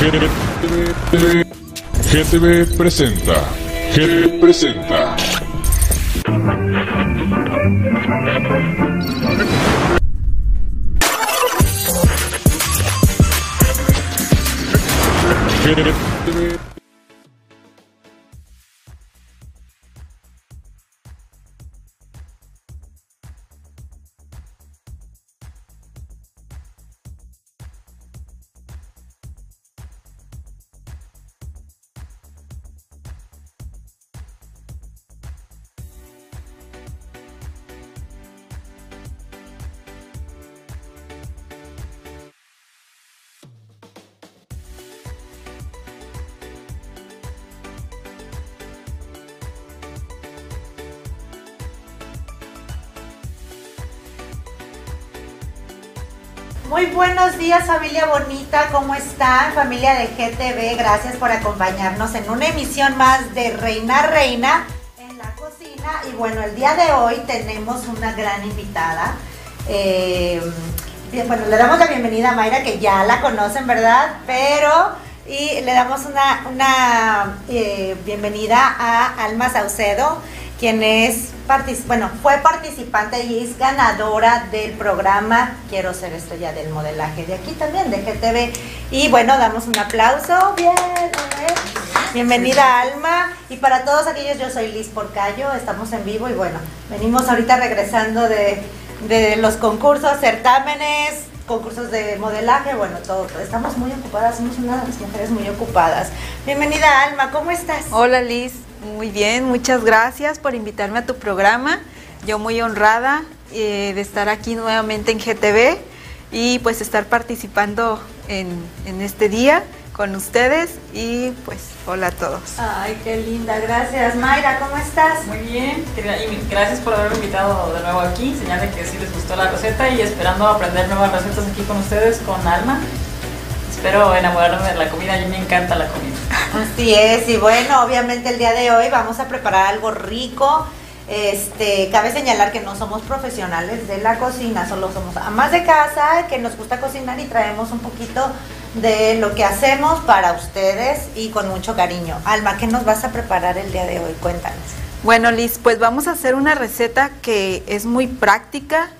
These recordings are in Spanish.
GTV, GTV presenta. GTV presenta. GTV buenos días familia bonita, ¿cómo están? Familia de GTV, gracias por acompañarnos en una emisión más de Reina Reina en la cocina. Y bueno, el día de hoy tenemos una gran invitada. Eh, bueno, le damos la bienvenida a Mayra, que ya la conocen, ¿verdad? Pero, y le damos una, eh, bienvenida a Alma Saucedo, quien es, bueno, fue participante y es ganadora del programa Quiero ser estrella del modelaje de aquí también, de GTV. Y bueno, damos un aplauso. Bien, a ver. Bienvenida Alma. Y para todos aquellos, yo soy Liz Porcayo, estamos en vivo y bueno, venimos ahorita regresando de, de los concursos, certámenes, concursos de modelaje, bueno, todo, todo. Estamos muy ocupadas, somos unas mujeres muy ocupadas. Bienvenida Alma, ¿cómo estás? Hola Liz, muy bien, muchas gracias por invitarme a tu programa. Yo muy honrada eh, de estar aquí nuevamente en GTV y pues estar participando en, en este día con ustedes y pues hola a todos. Ay, qué linda, gracias. Mayra, ¿cómo estás? Muy bien, y gracias por haberme invitado de nuevo aquí, señal de que sí les gustó la receta y esperando aprender nuevas recetas aquí con ustedes, con Alma. Espero enamorarme de la comida, a mí me encanta la comida. Así es, y bueno, obviamente el día de hoy vamos a preparar algo rico. Este, cabe señalar que no somos profesionales de la cocina, solo somos amas de casa que nos gusta cocinar y traemos un poquito de lo que hacemos para ustedes y con mucho cariño. Alma, ¿qué nos vas a preparar el día de hoy? Cuéntanos. Bueno Liz, pues vamos a hacer una receta que es muy práctica,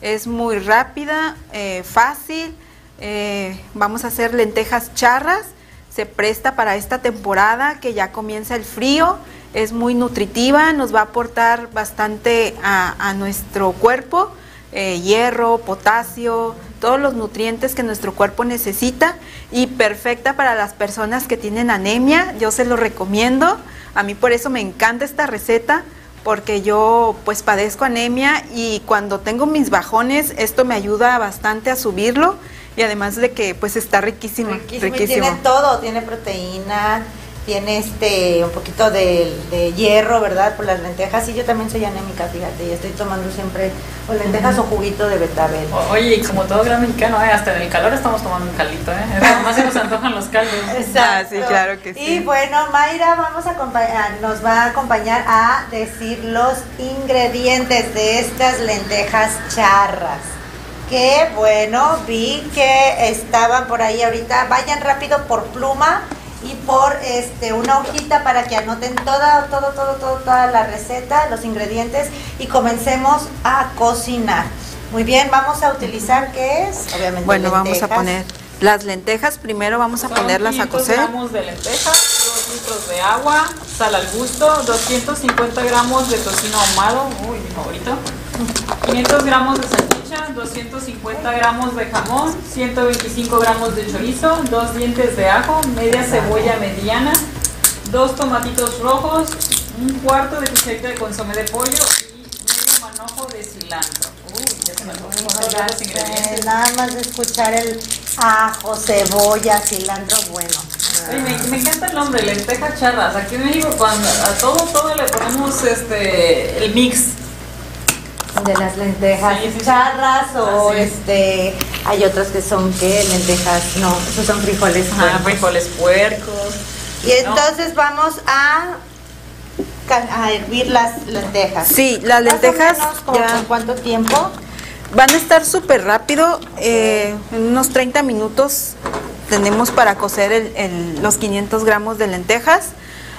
es muy rápida, eh, fácil. Eh, vamos a hacer lentejas charras, se presta para esta temporada que ya comienza el frío, es muy nutritiva, nos va a aportar bastante a, nuestro cuerpo, eh, hierro, potasio, todos los nutrientes que nuestro cuerpo necesita y perfecta para las personas que tienen anemia, yo se lo recomiendo, a mí por eso me encanta esta receta porque yo pues padezco anemia y cuando tengo mis bajones esto me ayuda bastante a subirlo y además de que pues está riquísimo, Riquísimo, y tiene todo, tiene proteína, tiene este un poquito de, de hierro, ¿verdad? Por las lentejas. Y yo también soy anémica, fíjate, y estoy tomando siempre o lentejas o juguito de betabel. O- Oye, y como todo gran mexicano, eh, hasta en el calor estamos tomando un caldito, ¿eh? Además se nos antojan los caldos. Ah, sí, claro que sí. Y bueno, Mayra vamos a acompañar, nos va a acompañar a decir los ingredientes de estas lentejas charras. Que bueno, vi que estaban por ahí ahorita. Vayan rápido por pluma y por este una hojita para que anoten toda, todo, todo, todo, toda la receta, los ingredientes y comencemos a cocinar. Muy bien, vamos a utilizar qué es, obviamente. Bueno, vamos a poner las lentejas, primero vamos a Son ponerlas a 500 cocer. gramos de lentejas, 2 litros de agua, sal al gusto, 250 gramos de tocino ahumado, uy, mi favorito, 500 gramos de salchicha, 250 gramos de jamón, 125 gramos de chorizo, 2 dientes de ajo, media cebolla mediana, 2 tomatitos rojos, un cuarto de cucharita de consomé de pollo y medio manojo de cilantro. Uy, ya se me antojó los ingredientes. Nada más de escuchar el ajo, cebolla, cilantro, bueno. Oye, me, me encanta el nombre, lentejas charras. Aquí en México cuando a todo, todo le ponemos este el mix. De las lentejas Sí, sí, sí. charras o es. este hay otras que son que lentejas, no, esos son frijoles. Puercos. frijoles puercos. Y entonces vamos a, a hervir las lentejas. Sí, las Más o lentejas menos, ¿como ya por cuánto tiempo? van a estar súper rápido, eh, en unos 30 minutos tenemos para cocer el- el- los 500 gramos de lentejas.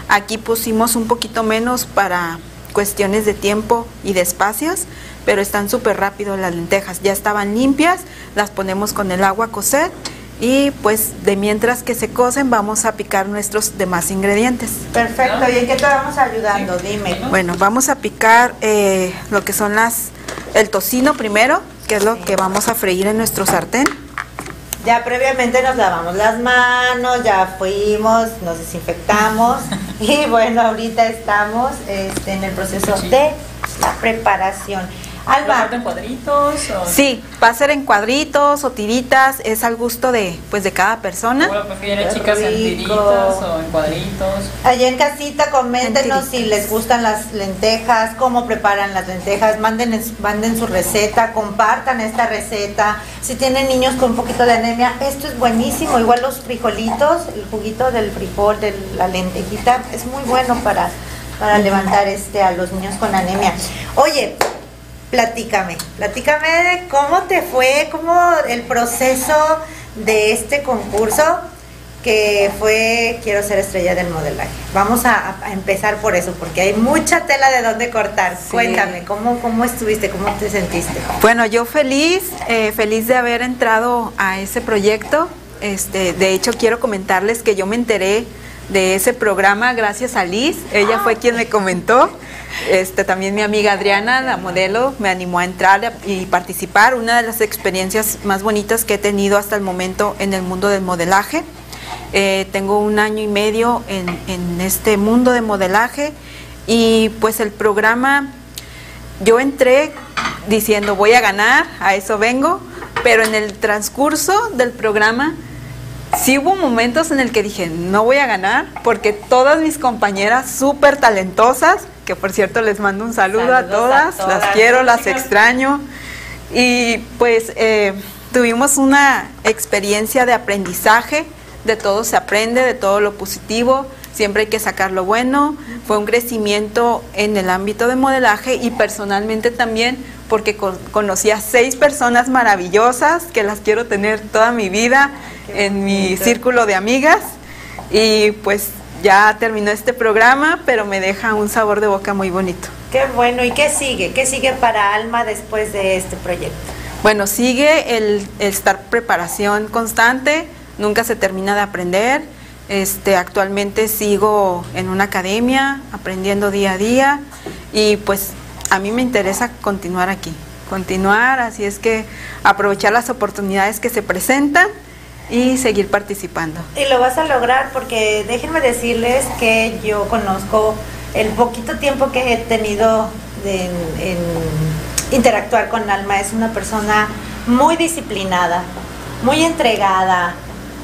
Aquí pusimos un poquito menos para cuestiones de tiempo y de espacios, pero están súper rápido las lentejas. Ya estaban limpias, las ponemos con el agua a cocer y pues de mientras que se cocen vamos a picar nuestros demás ingredientes. Perfecto. ¿Y en qué te vamos ayudando? Dime. Bueno, vamos a picar eh, lo que son las, el tocino primero, que es lo que vamos a freír en nuestro sartén. Ya previamente nos lavamos las manos, ya fuimos, nos desinfectamos y bueno, ahorita estamos este, en el proceso de la preparación. ¿Lo Alba, en cuadritos? O... Sí, va a ser en cuadritos o tiritas, es al gusto de, pues, de cada persona. ¿O lo prefieren Qué chicas en tiritas o en cuadritos? allá en casita coméntenos En si les gustan las lentejas, cómo preparan las lentejas, manden, manden su receta, compartan esta receta. Si tienen niños con un poquito de anemia, esto es buenísimo. Igual los frijolitos, el juguito del frijol, de la lentejita, es muy bueno para, para levantar este a los niños con anemia. Oye, platícame, platícame de cómo te fue, cómo el proceso de este concurso que fue Quiero ser estrella del modelaje. Vamos a, a empezar por eso, porque hay mucha tela de dónde cortar. Sí. Cuéntame, ¿cómo, ¿cómo estuviste? ¿Cómo te sentiste? Bueno, yo feliz, eh, feliz de haber entrado a ese proyecto. Este, de hecho, quiero comentarles que yo me enteré de ese programa gracias a Liz. Ella fue quien me comentó. Este, también mi amiga Adriana, la modelo, me animó a entrar y participar. Una de las experiencias más bonitas que he tenido hasta el momento en el mundo del modelaje. Eh, tengo un año y medio en, en este mundo de modelaje y pues el programa yo entré diciendo voy a ganar, a eso vengo, pero en el transcurso del programa sí hubo momentos en el que dije no voy a ganar porque todas mis compañeras súper talentosas, que por cierto les mando un saludo a Saludos a todas, todas. las quiero, las extraño y pues eh, tuvimos una experiencia de aprendizaje, de todo se aprende, de todo lo positivo, siempre hay que sacar lo bueno. Fue un crecimiento en el ámbito de modelaje y personalmente también porque con- conocí a seis personas maravillosas que las quiero tener toda mi vida en mi círculo de amigas y pues ya terminó este programa, pero me deja un sabor de boca muy bonito. Qué bueno, ¿y qué sigue? ¿Qué sigue para Alma después de este proyecto? Bueno, sigue el, el estar preparación constante, nunca se termina de aprender. Este, actualmente sigo en una academia, aprendiendo día a día y pues a mí me interesa continuar aquí, continuar, así es que aprovechar las oportunidades que se presentan y seguir participando. Y lo vas a lograr porque déjenme decirles que yo conozco el poquito tiempo que he tenido de- en, interactuar con Alma. Es una persona muy disciplinada, muy entregada,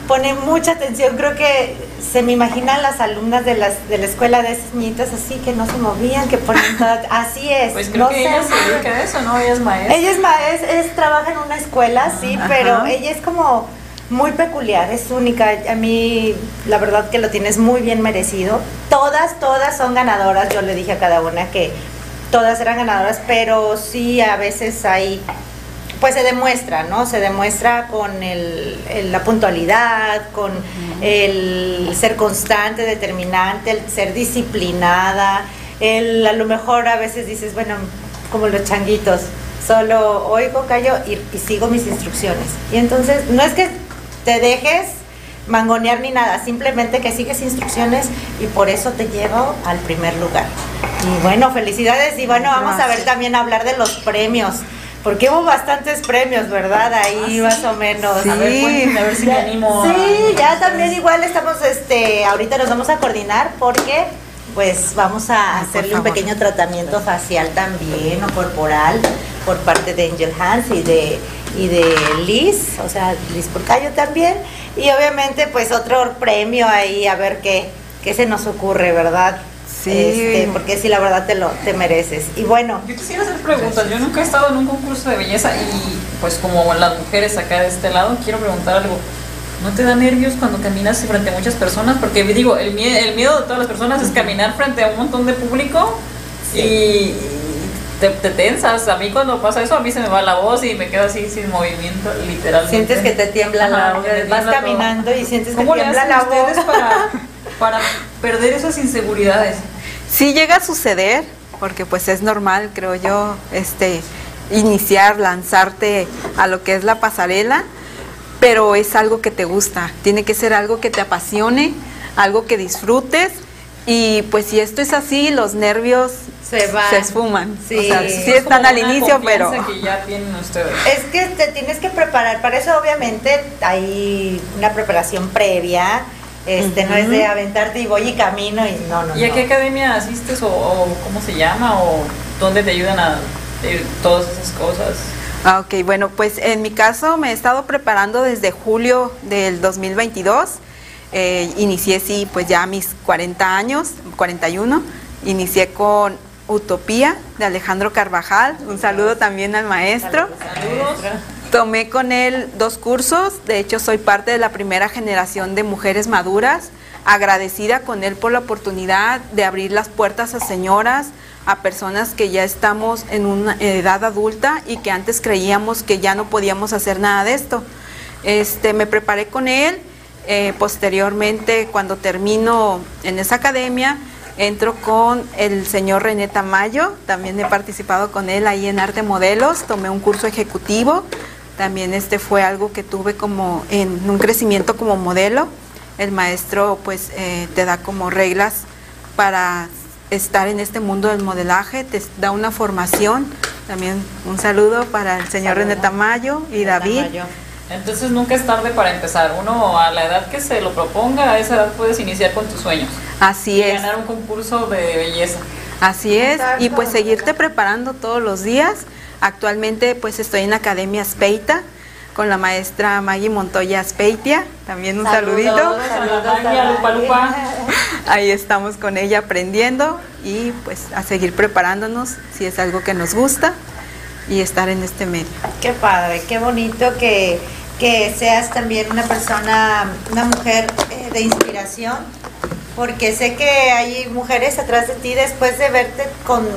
pone mucha atención. Creo que se me imaginan las alumnas de, las, de la escuela de esas niñitas así que no se movían, que ponían toda... Así es. Pues creo no que se ella se dedica a eso, ¿no? Ella es maestra. Ella es maestra, es, trabaja en una escuela, sí, Ajá. pero ella es como muy peculiar, es única. A mí, la verdad que lo tienes muy bien merecido. Todas, todas son ganadoras. Yo le dije a cada una que todas eran ganadoras, pero sí a veces hay, pues se demuestra, ¿no? Se demuestra con el, el- la puntualidad, con el ser constante, determinante, el ser disciplinada. El, a lo mejor a veces dices, bueno, como los changuitos, solo oigo, callo y, y sigo mis instrucciones. Y entonces, no es que te dejes mangonear ni nada, simplemente que sigues instrucciones y por eso te llevo al primer lugar. Y bueno, felicidades y bueno, vamos a ver también hablar de los premios, porque hubo bastantes premios, ¿verdad? Ahí más o menos. Sí. A ver, cuéntame, a ver si me animo. a- Sí, ya también igual estamos, este, ahorita nos vamos a coordinar porque pues vamos a hacerle un pequeño tratamiento facial también o corporal por parte de Angel Hans y de y de Liz, o sea, Liz Porcayo también y obviamente pues otro premio ahí a ver qué qué se nos ocurre, ¿verdad? Sí. Este, porque sí la verdad te lo te mereces. Y bueno, Yo quisiera hacer preguntas. Yo nunca he estado en un concurso de belleza y, pues, como las mujeres acá de este lado, quiero preguntar algo. ¿No te da nervios cuando caminas frente a muchas personas? Porque digo, el, mie- el miedo de todas las personas es caminar frente a un montón de público y, y te, te tensas. A mí cuando pasa eso, a mí se me va la voz y me quedo así sin movimiento, literalmente. Sientes que te tiembla la voz, vas todo. caminando y sientes que ¿Cómo le tiembla hacen la voz. ustedes para, para perder esas inseguridades? Sí llega a suceder, porque pues es normal, creo yo, este iniciar, lanzarte a lo que es la pasarela, pero es algo que te gusta, tiene que ser algo que te apasione, algo que disfrutes y pues si esto es así, los nervios Se van. se esfuman. Sí. O sea, sí Es están al inicio, pero confianza que ya tienen ustedes. Es que te tienes que preparar, para eso obviamente hay una preparación previa, este no es de aventarte y voy y camino y no, no, ¿Y a no. qué academia asistes o, o cómo se llama o dónde te ayudan a eh, todas esas cosas? Ah, ok, bueno, pues en mi caso me he estado preparando desde julio del 2022. Eh, inicié, sí, pues ya a mis 40 años, 41. Inicié con Utopía de Alejandro Carvajal. Un saludo también al maestro. Saludos. Tomé con él dos cursos, de hecho soy parte de la primera generación de mujeres maduras, agradecida con él por la oportunidad de abrir las puertas a señoras, a personas que ya estamos en una edad adulta y que antes creíamos que ya no podíamos hacer nada de esto. Este, me preparé con él, eh, posteriormente cuando termino en esa academia, entro con el señor René Tamayo, también he participado con él ahí en Arte Modelos, tomé un curso ejecutivo, también este fue algo que tuve como en un crecimiento como modelo. El maestro pues eh, te da como reglas para estar en este mundo del modelaje, te da una formación. También un saludo para el señor. René Tamayo y David. Tamayo. Entonces nunca es tarde para empezar. Uno a la edad que se lo proponga, a esa edad puedes iniciar con tus sueños. Así y es. ganar un concurso de belleza. Así es, y Exacto. pues seguirte preparando todos los días. Actualmente pues estoy en Academia Speita con la maestra Maggie Montoya Speitia, también un Saludos, saludito. saludos. Ahí estamos con ella aprendiendo y pues a seguir preparándonos si es algo que nos gusta y estar en este medio. Qué padre, qué bonito que, que seas también una persona, una mujer eh, de inspiración, porque sé que hay mujeres atrás de ti después de verte con,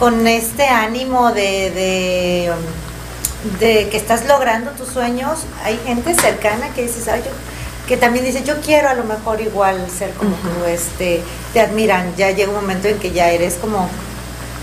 con este ánimo de, de, de que estás logrando tus sueños. Hay gente cercana que dices, "Ay, yo que también dice, yo quiero a lo mejor igual ser como tú, este, te admiran, ya llega un momento en que ya eres como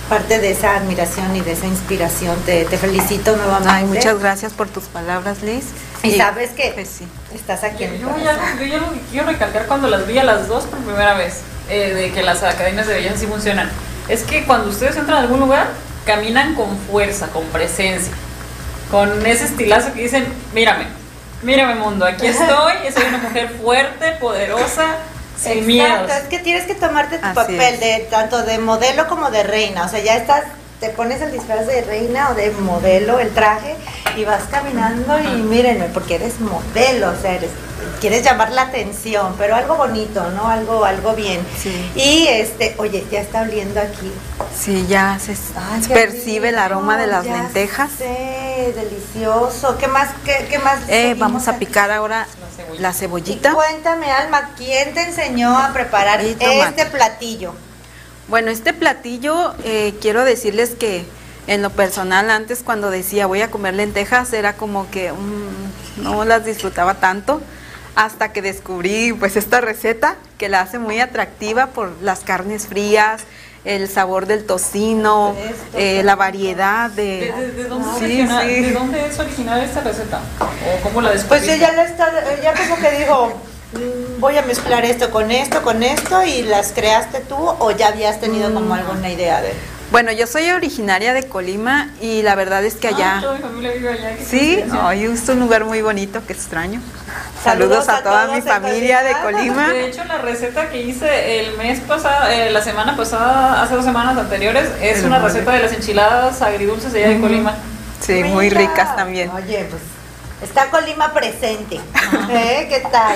parte de esa admiración y de esa inspiración. Te, te felicito nuevamente. Ay, muchas gracias por tus palabras, Liz. Y sabes que Pues sí. estás aquí en Yo, ya, yo ya lo que quiero recalcar cuando las vi a las dos por primera vez, eh, de que las academias de belleza sí funcionan, es que cuando ustedes entran a algún lugar, caminan con fuerza, con presencia, con ese estilazo que dicen, mírame, mírame mundo, aquí estoy, soy una mujer fuerte, poderosa, sin Exacto, miedos. es que tienes que tomarte tu Así papel es. de tanto de modelo como de reina, o sea, ya estás, te pones el disfraz de reina o de modelo, el traje, y vas caminando y mírenme, porque eres modelo, o sea, eres, quieres llamar la atención, pero algo bonito, ¿no? Algo, algo bien. Sí. Y este, oye, ya está oliendo aquí. Sí, ya se Ay, percibe el aroma de las ya lentejas. sé, delicioso. ¿Qué más? ¿Qué, qué más? Eh, vamos a aquí? picar ahora La cebollita. la Y cebollita. cuéntame, Alma, ¿quién te enseñó a preparar este platillo? Bueno, este platillo, eh, quiero decirles que en lo personal, antes cuando decía voy a comer lentejas, era como que mm, no las disfrutaba tanto, hasta que descubrí pues esta receta que la hace muy atractiva por las carnes frías, el sabor del tocino, Esto, eh, la variedad ¿De, de... de- de dónde es Sí, original- sí. ¿De dónde es original esta receta? ¿O cómo la Pues descubriste? ella la está, ella como que dijo, "Mm, voy a mezclar esto con esto, con esto, y las creaste tú, o ya habías tenido como Mm. alguna idea de. Bueno, yo soy originaria de Colima y la verdad es que allá... Ah, toda mi familia vive allá. Sí, ay, es un lugar muy bonito que extraño. Saludos Saludos, a, a toda mi familia de Colima. De hecho, la receta que hice el mes pasado, eh, la semana pasada, hace dos semanas anteriores, es El una mole. receta de las enchiladas agridulces de allá de Colima. Sí, muy ricas también. Oye, pues está Colima presente. ¿Eh? ¿Qué tal?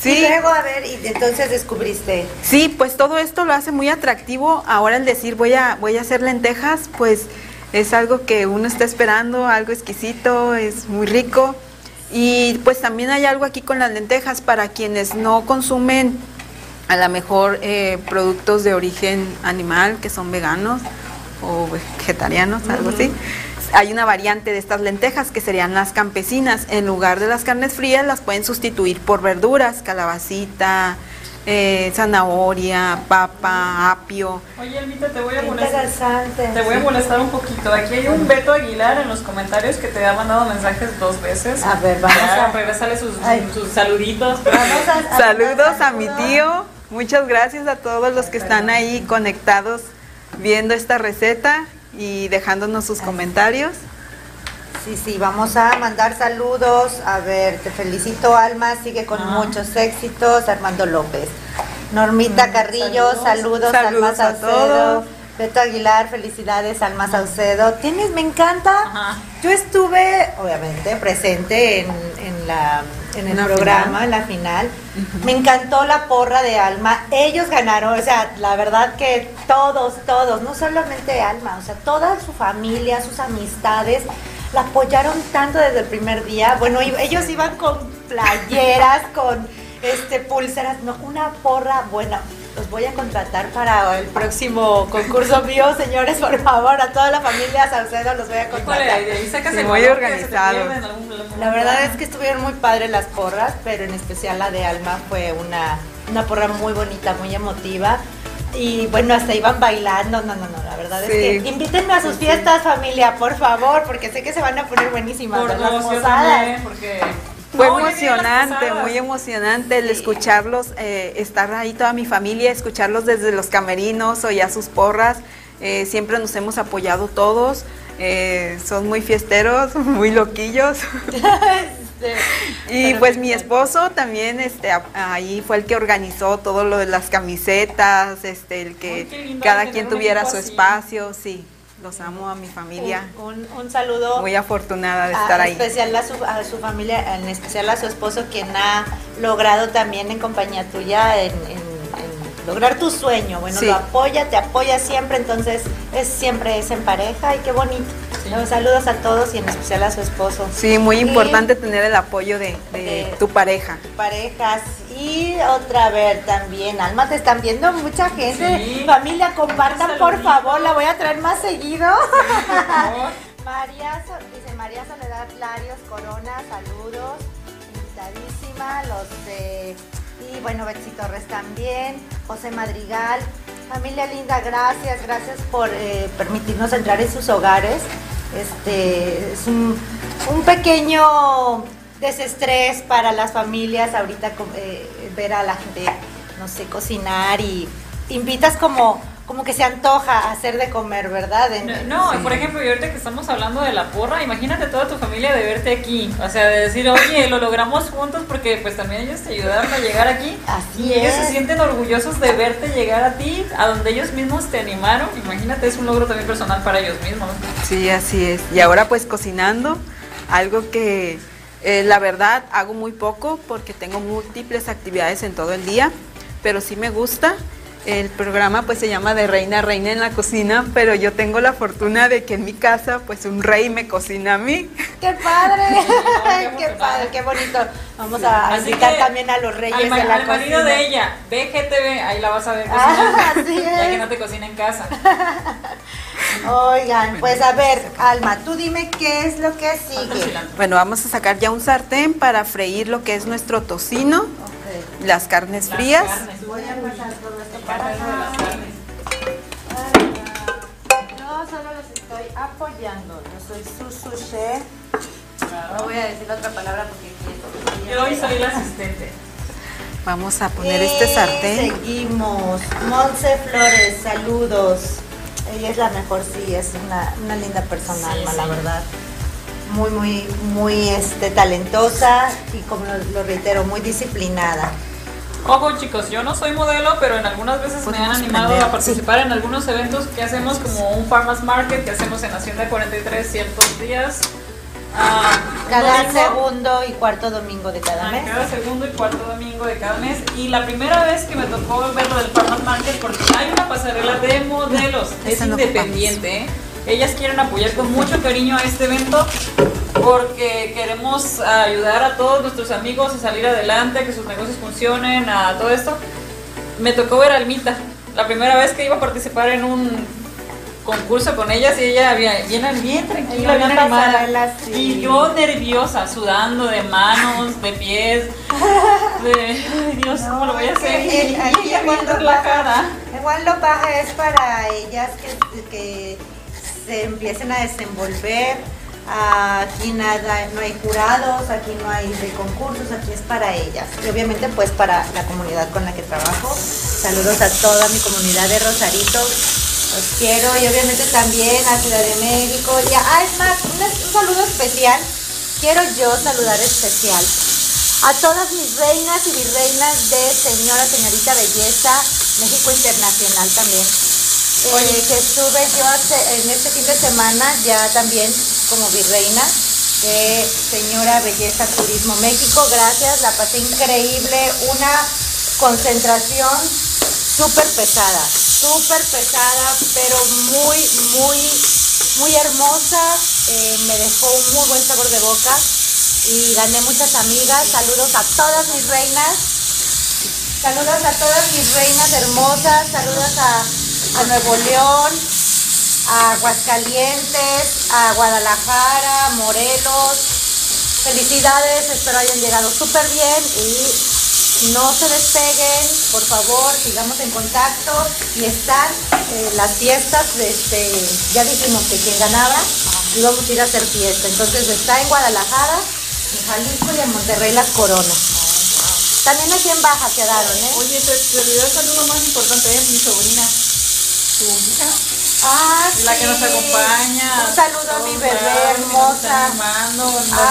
Sí. Y luego, a ver, y entonces descubriste. Sí, pues todo esto lo hace muy atractivo. Ahora el decir voy a voy a hacer lentejas, pues es algo que uno está esperando, algo exquisito, es muy rico. Y pues también hay algo aquí con las lentejas para quienes no consumen a lo mejor eh, productos de origen animal, que son veganos, o vegetarianos, algo así. Hay una variante de estas lentejas que serían las campesinas. En lugar de las carnes frías las pueden sustituir por verduras, calabacita, eh, zanahoria, papa, apio. Oye, Elmita, te voy a Qué molestar. Te voy a molestar un poquito. Aquí hay un Beto Aguilar en los comentarios que te ha mandado mensajes dos veces. A ver, vamos Ya, a- Regresale sus, sus saluditos. Vamos a- a- Saludos a mi tío. Muchas gracias a todos los que están ahí conectados viendo esta receta y dejándonos sus comentarios. Sí, sí, vamos a mandar saludos. A ver, te felicito, Alma. Sigue con Ah. muchos éxitos. Armando López. Normita Carrillo, saludos. saludos. Saludos Alma a todos. Beto Aguilar, felicidades, Alma Saucedo. Tienes, me encanta. Ajá. Yo estuve, obviamente, presente en, en la, en el En programa, final. en la final. Me encantó la porra de Alma. Ellos ganaron, o sea, la verdad que todos, todos, no solamente Alma, o sea, toda su familia, sus amistades, la apoyaron tanto desde el primer día. Bueno, ellos iban con playeras, con este pulseras, no, una porra buena. Los voy a contratar para el próximo concurso mío, señores, por favor, a toda la familia Saucedo los voy a contratar. Sí, el muy valor que se te organizado. pierde en algún- algún La verdad es que estuvieron muy padres las porras, pero en especial la de Alma fue una, una porra muy bonita, muy emotiva. Y bueno, hasta iban bailando. No, no, no, la verdad Sí. es que invítenme a sus fiestas, familia, por favor, porque sé que se van a poner buenísimas Por las dos, yo posadas. también, porque... Fue No, emocionante, muy emocionante el escucharlos, eh, estar ahí toda mi familia, escucharlos desde los camerinos o ya sus porras. Eh, siempre nos hemos apoyado todos. eh, son muy fiesteros, muy loquillos. Y pues mi esposo también, este, ahí fue el que organizó todo lo de las camisetas, este, el que cada quien tuviera su así. espacio, sí. Los amo a mi familia. Un, un- un saludo. Muy afortunada de a- estar ahí. especial a su, a su familia, en especial a su esposo, quien ha logrado también en compañía tuya en, en- lograr tu sueño. Bueno, Sí. lo apoya, te apoya siempre, entonces es siempre es en pareja y qué bonito. Sí. Los saludos a todos y en especial a su esposo. Sí, muy Y importante tener el apoyo de, de De- tu pareja. Parejas y otra vez también, Alma, te están viendo mucha gente. Sí. Familia, compartan por favor, la voy a traer más seguido. Por favor. María, dice María Soledad Larios Corona, saludos, invitadísima, los de, bueno, Betsy Torres también, José Madrigal, familia linda, gracias, gracias por eh, permitirnos entrar en sus hogares, este, es un, pequeño desestrés para las familias ahorita eh, ver a la gente, no sé, cocinar y invitas como... Como que se antoja hacer de comer, ¿verdad? En- No, Sí. por ejemplo, y ahorita que estamos hablando de la porra, imagínate toda tu familia de verte aquí. O sea, de decir, oye, lo logramos juntos porque pues también ellos te ayudaron a llegar aquí. Así y ellos es. se sienten orgullosos de verte llegar a ti, a donde ellos mismos te animaron. Imagínate, es un logro también personal para ellos mismos. Sí, así es. Y ahora pues cocinando, algo que eh, la verdad hago muy poco porque tengo múltiples actividades en todo el día, pero sí me gusta. El programa pues se llama de Reina a Reina en la cocina, pero yo tengo la fortuna de que en mi casa pues un rey me cocina a mí. ¡Qué padre! qué ¡Qué emocionante. padre! ¡Qué bonito! Vamos a Así invitar también a los reyes al, de la al marido cocina. de ella, VGTV, ahí la vas a ver Ah, así ya es. que no te cocina en casa. Oigan, pues a ver, Alma, tú dime qué es lo que sigue. Bueno, vamos a sacar ya un sartén para freír lo que es nuestro tocino, las carnes Las frías. carnes. Voy a pasar todo las carnes. Yo solo los estoy apoyando. Yo soy su sushi. No voy a decir otra palabra porque Yo hoy soy la asistente. Vamos a poner este Y sartén. Seguimos. Monse Flores, saludos. Ella es la mejor, sí, es una, una linda persona, Sí, Alma, sí. la verdad. Muy, muy, muy este, talentosa y como lo, lo reitero, muy disciplinada. Ojo chicos, yo no soy modelo, pero en algunas veces me han animado a participar en algunos eventos que hacemos como un farmers market que hacemos en Hacienda 43 ciertos días. Ah, Cada domingo, segundo y cuarto domingo de cada mes. cada segundo y cuarto domingo de cada mes. Y la primera vez que me tocó ver lo del farmers market, porque hay una pasarela de modelos, es no independiente. ¿eh? Ellas quieren apoyar con mucho cariño a este evento porque queremos ayudar a todos nuestros amigos a salir adelante, a que sus negocios funcionen, a todo esto. Me tocó ver a Almita, la primera vez que iba a participar en un concurso con ellas y ella bien, bien, bien tranquila, En bien animada. sí. Y yo nerviosa, sudando de manos, de pies, de ay Dios, ¿cómo lo voy a hacer? Y ella bien relajada. Igual lo baja es para ellas que, que se empiecen a desenvolver. Aquí nada, no hay jurados, aquí no hay concursos, aquí es para ellas. Y obviamente pues para la comunidad con la que trabajo. Saludos a toda mi comunidad de Rosarito. Los quiero y obviamente también a Ciudad de México. Y a- ah, es más, un, un saludo especial. Quiero yo saludar especial a todas mis reinas y virreinas de Señora, Señorita Belleza, México Internacional también. Eh, que estuve yo en este fin de semana ya también como virreina de Señora Belleza Turismo México. Gracias, la pasé increíble. Una concentración súper pesada, súper pesada, pero muy, muy, muy hermosa. Eh, me dejó un muy buen sabor de boca y gané muchas amigas. Saludos a todas mis reinas. Saludos a todas mis reinas hermosas. Saludos a, a Nuevo León, a Aguascalientes, a Guadalajara, Morelos. Felicidades, espero hayan llegado súper bien y no se despeguen, por favor, sigamos en contacto y están eh, las fiestas, este, ya dijimos que quien ganaba íbamos a ir a hacer fiesta, entonces está en Guadalajara, en Jalisco y en Monterrey las coronas. También aquí en Baja quedaron, ¿eh? Oye, te, te el saludo más importante, es mi sobrina, Ah, la que nos sí. acompaña. Un saludo a mi bebé está hermosa. animando,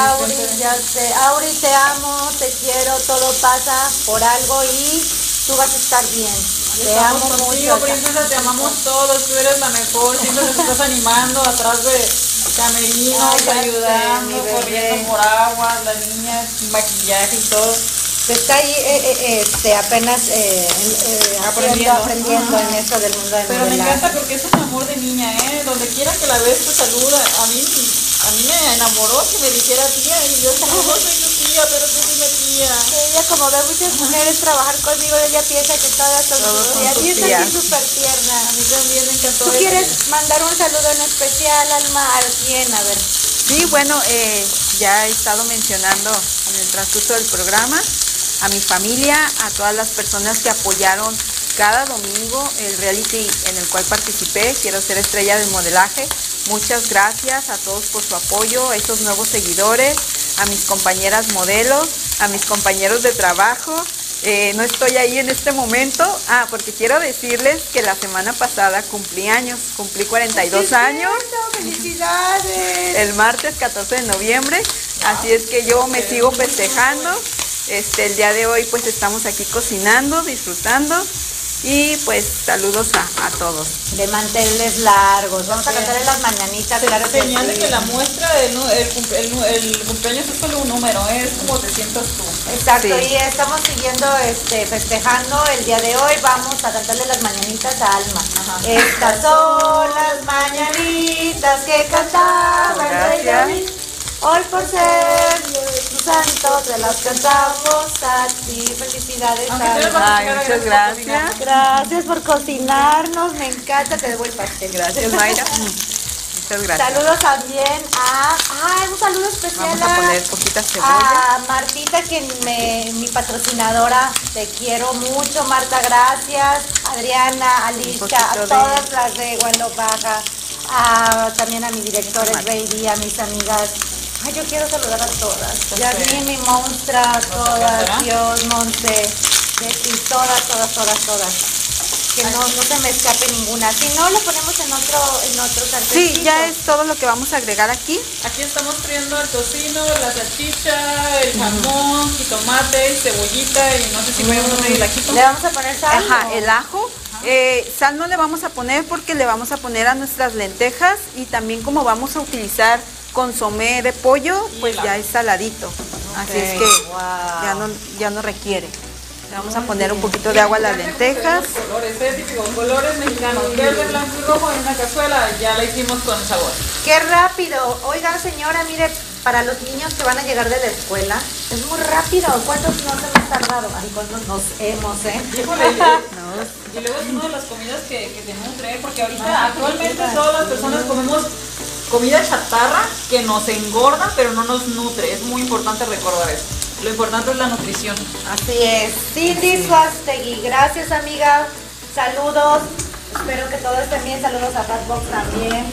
Auri, ya sé. Auri, te amo, te quiero, todo pasa por algo y tú vas a estar bien. Te Estamos amo contigo, mucho. princesa, te amamos todos, tú eres la mejor, siempre nos estás animando atrás de camerinos, ayudando, corriendo por agua, la niña, maquillaje y todo. Está ahí eh, eh, este, apenas eh, eh, Aprendiendo. aprendiendo, en esto del mundo del Pero me encanta porque es un amor de niña, ¿eh? Donde quiera que la ves te saluda. A mí, a mí me enamoró que me dijera tía y yo no soy tu tía, pero tú dime tía. Ella como ve muchas mujeres trabajar conmigo, ella piensa que todas son Todos sus tías y es así súper tierna. A mí también me encantó. ¿Tú quieres mandar un saludo en especial, Alma? ¿A quién? A ver. Sí, bueno, eh, ya he estado mencionando en el transcurso del programa a mi familia, a todas las personas que apoyaron cada domingo el reality en el cual participé, quiero ser estrella del modelaje. Muchas gracias a todos por su apoyo, a esos nuevos seguidores, a mis compañeras modelos, a mis compañeros de trabajo. Eh, no estoy ahí en este momento, ah, porque quiero decirles que la semana pasada cumplí años, cumplí 42 Sí, años cierto, ¡Felicidades! el martes 14 de noviembre, así es que yo me sigo festejando. Este, el día de hoy pues estamos aquí cocinando, disfrutando y pues saludos a, a todos. De manteles largos. Vamos a cantarle las mañanitas, claro que Señal de sí. que la muestra del el, cumpleaños es solo un número, ¿eh? es como te sientas tú. Exacto, Sí. y estamos siguiendo, este, festejando el día de hoy. Vamos a cantarle las mañanitas a Alma. Ajá. Estas son las mañanitas que cantaba el rey Gracias. David. Hoy por ser tu santo te las cantamos a ti. Felicidades, Alma. Ay, muchas gracias por gracias. por cocinarnos, me encanta, te debo el pastel. Gracias Mayra. Muchas gracias. Saludos también a, ah, un saludo especial Vamos a poner poquita cebolla. a Martita, que me, mi patrocinadora, te quiero mucho, Marta, gracias. Adriana, Alicia, a de- todas las de Baja, a, también a mi director, Baby, a mis amigas. Ay, yo quiero saludar a todas. Ya Ok. vi mi monstrua, todas. Dios, Monte, Betty, todas, todas, todas, todas. Que no, no se me escape ninguna. Si no, lo ponemos en otro, en otro Sí, sartencito. ya es todo lo que vamos a agregar aquí. Aquí estamos friendo el tocino, la salchicha, el jamón, jitomate, cebollita y no sé si voy a poner el ajito. ¿Le vamos a poner sal? Ajá, o- el ajo. Eh, sal no le vamos a poner porque le vamos a poner a nuestras lentejas y también como vamos a utilizar consomé de pollo, pues ya es saladito. Así es que wow. ya no, ya no requiere. Le vamos a poner un poquito de agua a las lentejas. Colores, ¿eh? típicos colores mexicanos, verde, blanco y rojo en una cazuela, ya la hicimos con sabor. ¡Qué rápido! Oiga, señora, mire, para los niños que van a llegar de la escuela, es muy rápido. ¿Cuántos nos hemos tardado? Ay, ¿cuántos nos hemos, eh? Híjole, Y luego es una de las comidas que, que te nutre, ¿eh? porque ahorita actualmente todas las personas comemos comida chatarra que nos engorda, pero no nos nutre. Es muy importante recordar eso. Lo importante es la nutrición. Así es. Cindy Suastegui, gracias amiga. Saludos. Espero que todo esté bien. Saludos a Fatbox también.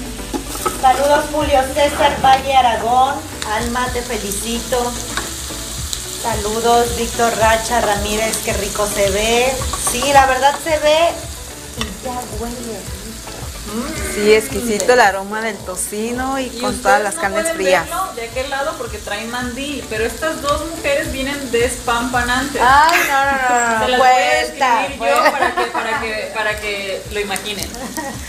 Saludos Julio César Valle Aragón. Alma, te felicito. Saludos Víctor Racha Ramírez, qué rico se ve. Sí, la verdad se ve y ya huele. Sí, exquisito el aroma del tocino y, con todas las no carnes frías. verlo de aquel lado porque traen mandí, pero estas dos mujeres vienen despampanantes. Ay, no, no, no, Se las voy a Vuelta, describir yo vuelta. para que, para, que, para que lo imaginen.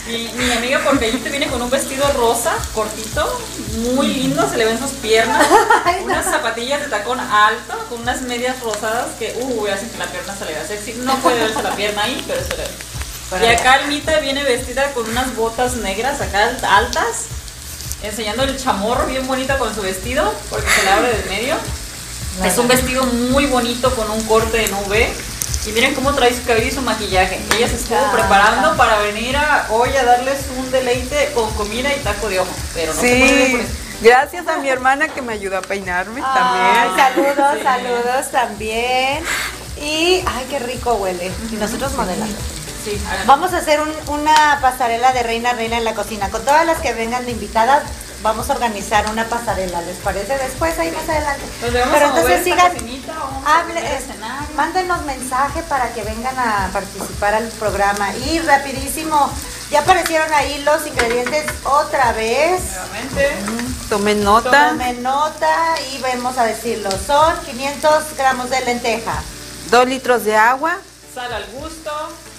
Mi, mi amiga Portellita viene con un vestido rosa, cortito, muy lindo, se le ven sus piernas, unas zapatillas de tacón alto, con unas medias rosadas que, uh, hacen que la pierna se le vea sexy. No puede verse la pierna ahí, pero se le ve. Y acá Almita viene vestida con unas botas negras acá altas, enseñando el chamorro bien bonito con su vestido, porque se le abre del medio. Es un vestido muy bonito con un corte en V. Y miren cómo trae su cabello y su maquillaje. Ella se estuvo preparando para venir a hoy a darles un deleite con comida y taco de ojo. Pero no se puede por Sí, eso. gracias a mi hermana que me ayudó a peinarme Ay, también. saludos, Sí. saludos también. Y, ay, qué rico huele. Y nosotros modelando. Sí. Vamos a hacer un- una pasarela de reina reina en la cocina. Con todas las que vengan de invitadas, vamos a organizar una pasarela. ¿Les parece? Después, ahí más adelante. Pero entonces sigan, hable, mándenos mensaje para que vengan a participar al programa. Y rapidísimo, ya aparecieron ahí los ingredientes otra vez. Nuevamente. Tomen nota, Tomen nota y vamos a decirlo. Son 500 gramos de lenteja, dos litros de agua, Sal al gusto.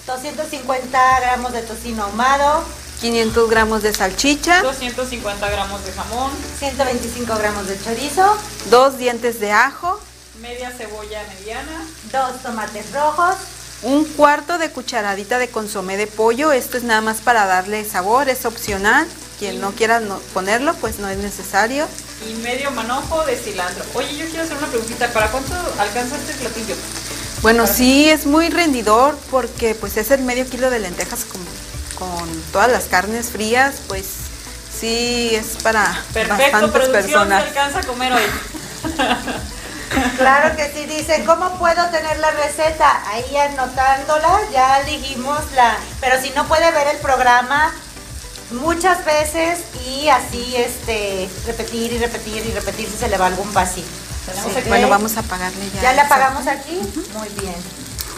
250 gramos de tocino ahumado, 500 gramos de salchicha, 250 gramos de jamón. 125 gramos de chorizo, dos dientes de ajo, Media cebolla mediana. dos tomates rojos, un cuarto de cucharadita de consomé de pollo. Esto es nada más para darle sabor, es opcional. Quien no quiera no- ponerlo, pues no es necesario. y medio manojo de cilantro. Oye, yo quiero hacer una preguntita. ¿Para cuánto alcanza este platillo? Bueno, sí es muy rendidor porque pues es el medio kilo de lentejas con, con todas las carnes frías, pues sí es para Perfecto, bastantes producción personas. se alcanza a comer hoy. Claro que sí, dicen, ¿cómo puedo tener la receta? Ahí anotándola, ya dijimos la... Pero si no puede ver el programa muchas veces y así este repetir y repetir y repetir si se le va algún pasito. Tenemos Sí. aquí- Bueno, vamos a apagarle ya. ¿Ya le apagamos aquí? Muy bien.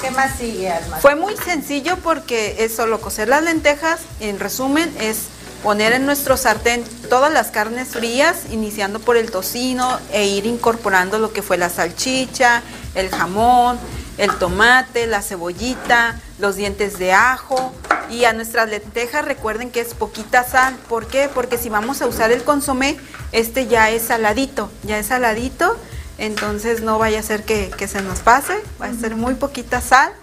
¿Qué más sigue, Alma? Fue muy sencillo porque es solo cocer las lentejas. En resumen, es poner en nuestro sartén todas las carnes frías, iniciando por el tocino e ir incorporando lo que fue la salchicha, el jamón, el tomate, la cebollita, los dientes de ajo. Y a nuestras lentejas recuerden que es poquita sal. ¿Por qué? Porque si vamos a usar el consomé, este ya es saladito, ya es saladito. Entonces no vaya a ser que, que se nos pase, va a ser muy poquita sal.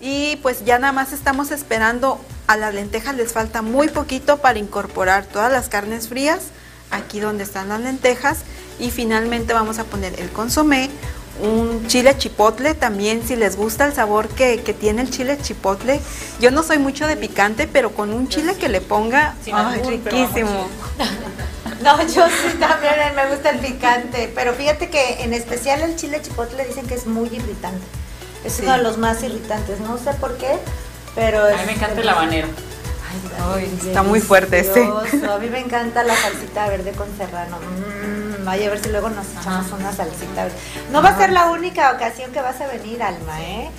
Y pues ya nada más estamos esperando, a las lentejas les falta muy poquito para incorporar todas las carnes frías, aquí donde están las lentejas. Y finalmente vamos a poner el consomé, un chile chipotle también, si les gusta el sabor que, que tiene el chile chipotle. Yo no soy mucho de picante, pero con un chile que le ponga, ay, riquísimo. No, yo sí también eh, me gusta el picante, pero fíjate que en especial el chile chipotle dicen que es muy irritante. Es Sí. uno de los más irritantes, no sé por qué, pero... A mí me encanta el habanero. Ay, Ay, está muy fuerte este. A mí me encanta la salsita verde con serrano. Mm, vaya a ver si luego nos echamos una salsita. No va a ser la única ocasión que vas a venir, Alma, ¿eh?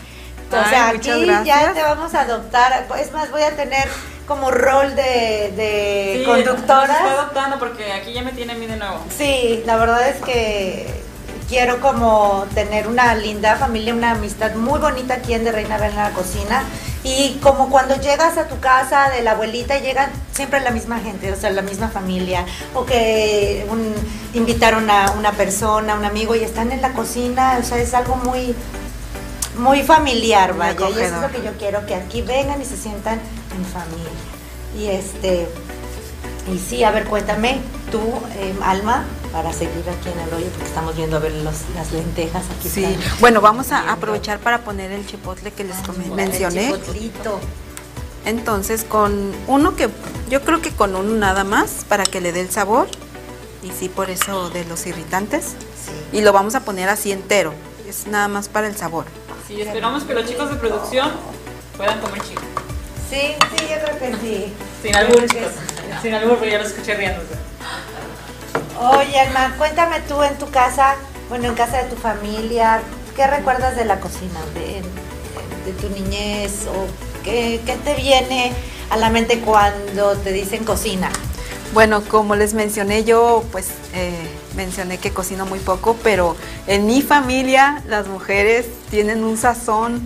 O sea, aquí ya te vamos a adoptar. Es más, voy a tener como rol de, de Sí, nos está conductora. adoptando porque aquí ya me tiene a mí de nuevo. Sí, la verdad es que quiero como tener una linda familia, una amistad muy bonita aquí en De Reina Reina la Cocina. Y como cuando llegas a tu casa de la abuelita llegan siempre la misma gente, o sea, la misma familia, o que un, invitaron a una persona, un amigo y están en la cocina, o sea, es algo muy, muy familiar, vaya. Y eso es lo que yo quiero, que aquí vengan y se sientan en familia. Y este, y sí, a ver, cuéntame, tú, eh, Alma, para seguir aquí en el hoyo, porque estamos viendo a ver los- las lentejas aquí. Sí, están bueno, vamos a aprovechar para poner el chipotle que les Con el mencioné. chipotlito. Entonces, con uno que, yo creo que con uno nada más para que le dé el sabor. Y sí, por eso de los irritantes. Sí. Y lo vamos a poner así entero. Es nada más para el sabor. Sí, esperamos que los chicos de producción puedan comer chico. Sí, sí, yo creo que sí. Sin Yo Sin albur, pero ya los escuché riéndose. Oye, Alma, cuéntame tú en tu casa, bueno, en casa de tu familia, ¿qué recuerdas de la cocina, de, de tu niñez o qué, qué te viene a la mente cuando te dicen cocina? Bueno, como les mencioné, yo pues eh, mencioné que cocino muy poco, pero en mi familia las mujeres tienen un sazón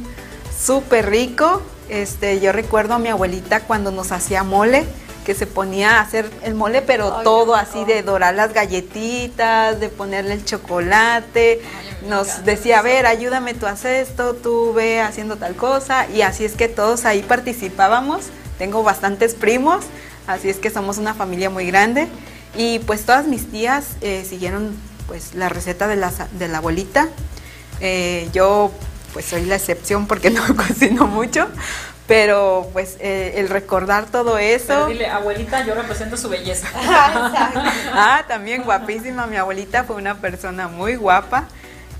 súper rico. Este, yo recuerdo a mi abuelita cuando nos hacía mole, que se ponía a hacer el mole, pero Ay, todo así de dorar las galletitas, de ponerle el chocolate. Ay, Nos decía, a ver, ayúdame tú hacer esto, tú ve haciendo tal cosa. Y así es que todos ahí participábamos. Tengo bastantes primos, así es que somos una familia muy grande. Y pues todas mis tías eh, siguieron pues la receta de la, de la abuelita. Eh, yo pues soy la excepción porque no cocino mucho, pero pues eh, el recordar todo Pero eso. dile, abuelita, yo represento su belleza. Exacto. Ah, también guapísima. Mi abuelita fue una persona muy guapa.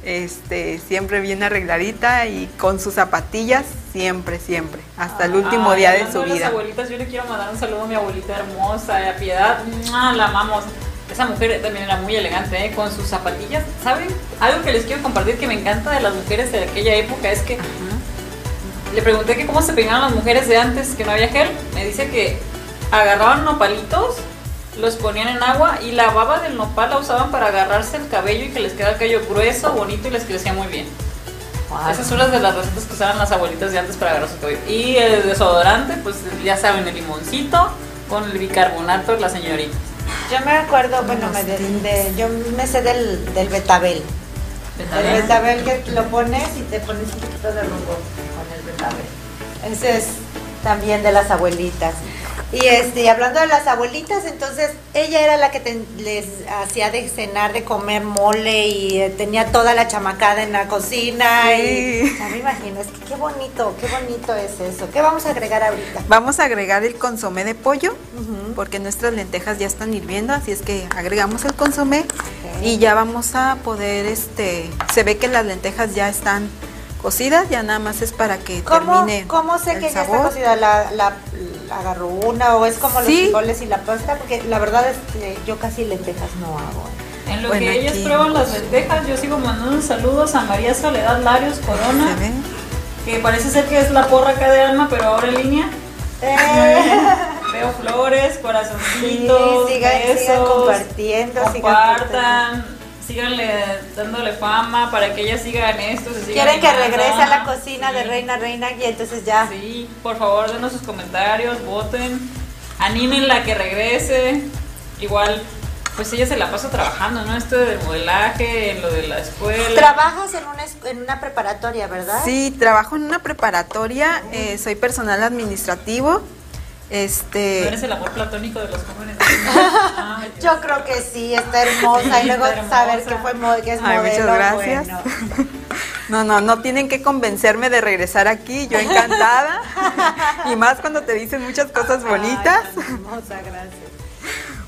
Este, siempre bien arregladita y con sus zapatillas, siempre, siempre, hasta el último día de su las vida. abuelitas, yo le quiero mandar un saludo a mi abuelita hermosa, a Piedad, la amamos. Esa mujer también era muy elegante, ¿eh? con sus zapatillas. ¿Saben? Algo que les quiero compartir que me encanta de las mujeres de aquella época es que le pregunté que cómo se peinaban las mujeres de antes, que no había gel. Me dice que agarraban nopalitos, los ponían en agua y la baba del nopal la usaban para agarrarse el cabello y que les quedara el cabello grueso, bonito y les crecía muy bien. Wow. Esas son las de las recetas que usaban las abuelitas de antes para agarrar su cabello. Y el desodorante, pues ya saben, el limoncito con el bicarbonato, la señorita. Yo me acuerdo, bueno, me de- de- yo me sé del, del betabel. El betabel que lo pones y te pones un poquito de rumbo Ese es también de las abuelitas. Y este, hablando de las abuelitas, entonces ella era la que te- les hacía de cenar, de comer mole y eh, tenía toda la chamacada en la cocina. Y, ya me imagino, es que qué bonito, qué bonito es eso. ¿Qué vamos a agregar ahorita? Vamos a agregar el consomé de pollo, porque nuestras lentejas ya están hirviendo, así es que agregamos el consomé y ya vamos a poder, este, se ve que las lentejas ya están cocidas, ya nada más es para que ¿Cómo, termine ¿Cómo sé el que ya está sabor. cocida? ¿La, la, la agarro una o es como los Sí. frijoles y la pasta? Porque la verdad es que yo casi lentejas no hago. ¿eh? En lo Bueno, que ellas prueban las lentejas, yo sigo mandando saludos a María Soledad Larios Corona, que parece ser que es la porra acá de alma, pero ahora en línea. Veo flores, Sí, corazoncitos, sigan, sigan besos, compartiendo, sigan compartan, síganle dándole fama para que ellas sigan esto. se sigan Quieren que regrese a la cocina de. Reina Reina y entonces ya. Sí, por favor, denos sus comentarios, voten, anímenla a que regrese. Igual, pues ella se la pasa trabajando, ¿no? Esto del modelaje, en lo de la escuela. Trabajas en una, en una preparatoria, ¿verdad? Sí, trabajo en una preparatoria, eh, soy personal administrativo. ¿No Este, eres el amor platónico de los jóvenes? Ay. Yo creo que sí, está hermosa y luego hermosa. saber que fue mo- que es Ay, modelo. muchas gracias. bueno. no, no, no tienen que convencerme de regresar aquí, yo encantada. y más cuando te dicen muchas cosas bonitas. Ay, hermosa, gracias.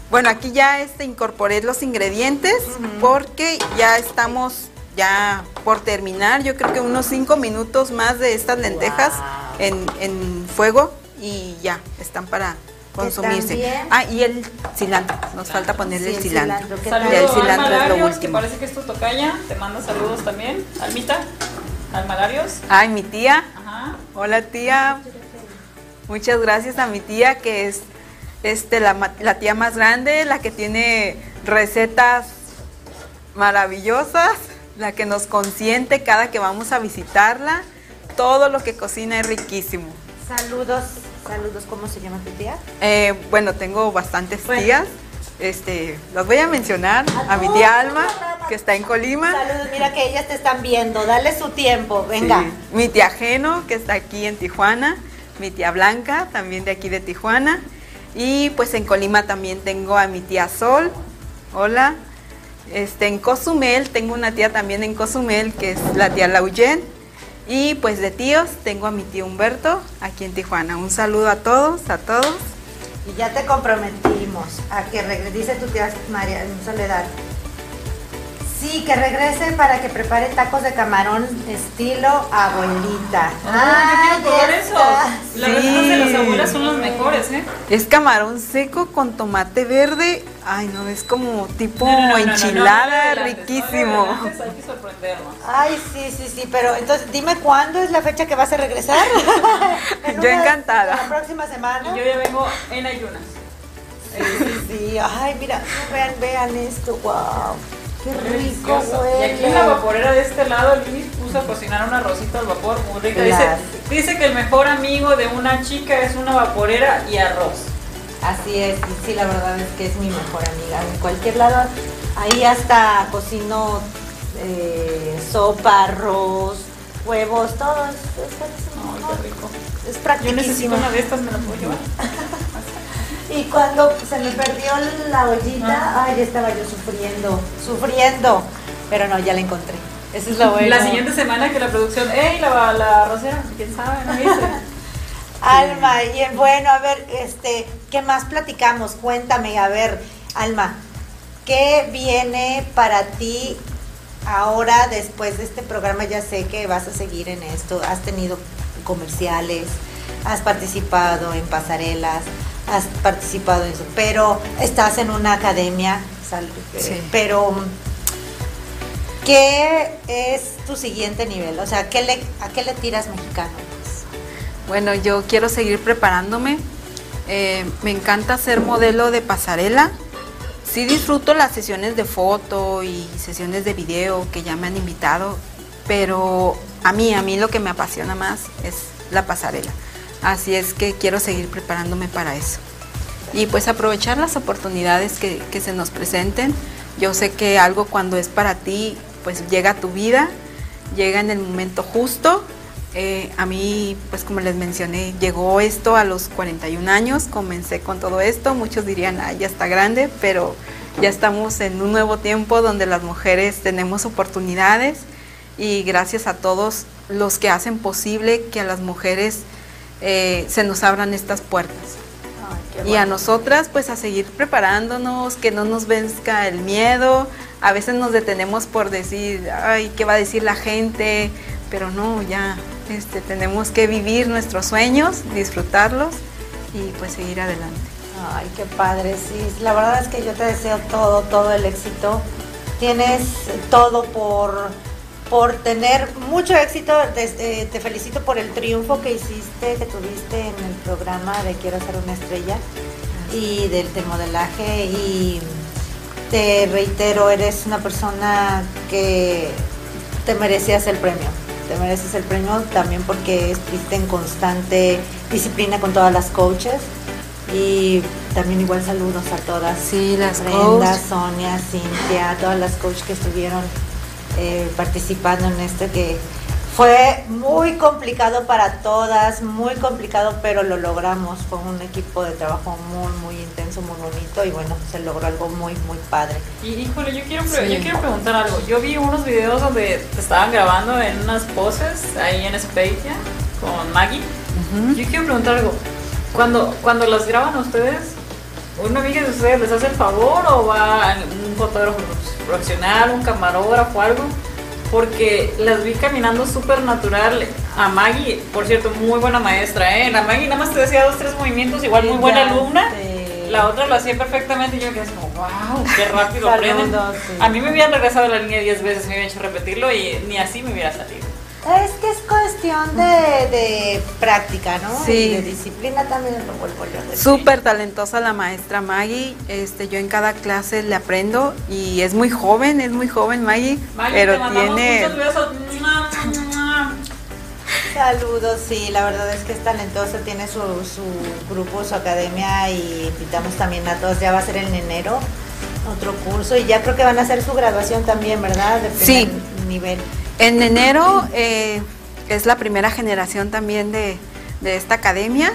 Bueno, aquí ya este, incorporé los ingredientes porque ya estamos ya por terminar. Yo creo que unos cinco minutos más de estas lentejas Wow. en, en fuego y ya están para consumirse. también- Ah, y el cilantro. Nos falta ponerle Sí, el el cilantro. cilantro, ¿qué Saludos Ya el cilantro Alma es lo Larios, que último. parece que es tu tocaya. Te manda saludos también. Almita, Alma Larios. Ay, mi tía. Ajá. Hola tía. Muchas gracias a mi tía que es este la, la tía más grande, la que tiene recetas maravillosas, la que nos consiente cada que vamos a visitarla. Todo lo que cocina es riquísimo. Saludos, saludos, ¿cómo se llama tu tía? Eh, bueno, tengo bastantes Bueno. tías. Este, los voy a mencionar a mi tía Alma, que está en Colima. Saludos, mira que ellas te están viendo, dale su tiempo, venga. Sí. Mi tía Geno, que está aquí en Tijuana. Mi tía Blanca, también de aquí de Tijuana. Y pues en Colima también tengo a mi tía Sol. Hola. este, en Cozumel, tengo una tía también en Cozumel, que es la tía Lauyen. Y pues de tíos, tengo a mi tío Humberto aquí en Tijuana. Un saludo a todos, a todos. Y ya te comprometimos a que dice tu tía María Soledad. Sí, que regrese para que prepare tacos de camarón estilo abuelita. Ah, yo quiero probar eso. Las Sí. recetas de las abuelas son las mejores, ¿eh? Es camarón seco con tomate verde. Ay, no, es como tipo No, no, no, no, no, no, enchilada, no riquísimo. adelantes, hay que sorprendernos. Ay, sí, sí, sí, pero entonces dime cuándo es la fecha que vas a regresar. En Yo una- encantada. La próxima semana. Y yo ya vengo en ayunas. Sí, sí, sí. Ay, mira, vean, vean esto, wow. Qué rico, Delicioso. güey. Y aquí en la vaporera de este lado, Liz puso a cocinar una rosita al vapor muy rica. Dice, dice que el mejor amigo de una chica es una vaporera y arroz. Así es, y sí, la verdad es que es mi mejor amiga. En cualquier lado, ahí hasta cocino eh, sopa, arroz, huevos, todo. Es, es Ay, ¿no? qué rico. Es Yo practicísimo. necesito una de estas, ¿me la puedo llevar? Y cuando se me perdió la ollita, ay, ya estaba yo sufriendo, sufriendo. Pero no, ya la encontré. Eso es lo bueno. La siguiente semana que la producción, ¡ey, la, la arrocera! ¿Quién sabe? ¿No dice? Alma, y bueno, a ver, este, ¿qué más platicamos? Cuéntame, a ver, Alma, ¿qué viene para ti ahora después de este programa? Ya sé que vas a seguir en esto, has tenido comerciales, has participado en pasarelas, has participado en eso, pero estás en una academia, sal- eh, Sí. pero ¿qué es tu siguiente nivel? O sea, ¿qué le, ¿a qué le tiras mexicano? Bueno, yo quiero seguir preparándome. Eh, me encanta ser modelo de pasarela. Sí disfruto las sesiones de foto y sesiones de video que ya me han invitado, pero a mí, a mí lo que me apasiona más es la pasarela. Así es que quiero seguir preparándome para eso. Y pues aprovechar las oportunidades que, que se nos presenten. Yo sé que algo cuando es para ti, pues llega a tu vida, llega en el momento justo. Eh, a mí, pues como les mencioné, llegó esto a los 41 años, comencé con todo esto. Muchos dirían, ah, ya está grande, pero ya estamos en un nuevo tiempo donde las mujeres tenemos oportunidades y gracias a todos los que hacen posible que a las mujeres eh, se nos abran estas puertas. Ay, Y a nosotras, pues a seguir preparándonos, que no nos venzca el miedo. A veces nos detenemos por decir, ay, ¿qué va a decir la gente? Pero no, ya este, tenemos que vivir nuestros sueños, disfrutarlos y pues seguir adelante. Ay, qué padre, sí. La verdad es que yo te deseo todo, todo el éxito. Tienes todo por, por tener mucho éxito. Desde- te felicito por el triunfo que hiciste, que tuviste en el programa de Quiero ser una estrella y del, del modelaje. Y te reitero, eres una persona que te merecías el premio. Te mereces el premio también porque estuviste en constante disciplina con todas las coaches. Y también igual saludos a todas. Sí, las Brenda, coach. Sonia, Cintia, todas las coaches que estuvieron eh, participando en este que fue muy complicado para todas, muy complicado, pero lo logramos. Fue un equipo de trabajo muy, muy intenso, muy bonito y bueno, se logró algo muy, muy padre. Y híjole, yo quiero, Sí. yo quiero preguntar algo. Yo vi unos videos donde te estaban grabando en unas poses ahí en Spacia con Maggie. Yo quiero preguntar algo. Cuando, cuando las graban ustedes, ¿una amiga de ustedes les hace el favor o va un fotógrafo profesional, un camarógrafo, algo? Porque las vi caminando súper natural. A Maggie, por cierto, muy buena maestra, ¿eh? La Maggie nada más te decía dos, tres movimientos, igual muy buena alumna. La otra lo hacía perfectamente y yo me quedé así como, wow, qué rápido aprenden. sí. A mí me hubieran regresado a la línea 10 veces, me hubieran hecho repetirlo y ni así me hubiera salido. Es que es cuestión de, de práctica, ¿no? Sí. Y de disciplina también lo vuelvo yo a decir. Súper talentosa la maestra Maggie. Este, yo en cada clase le aprendo y es muy joven, es muy joven Maggie, Maggie, pero te tiene muchos besos. Saludos, sí, la verdad es que es talentosa, tiene su, su grupo, su academia y invitamos también a todos, ya va a ser en enero otro curso y ya creo que van a hacer su graduación también, ¿verdad? De Sí. nivel. En enero eh, es la primera generación también de, de esta academia.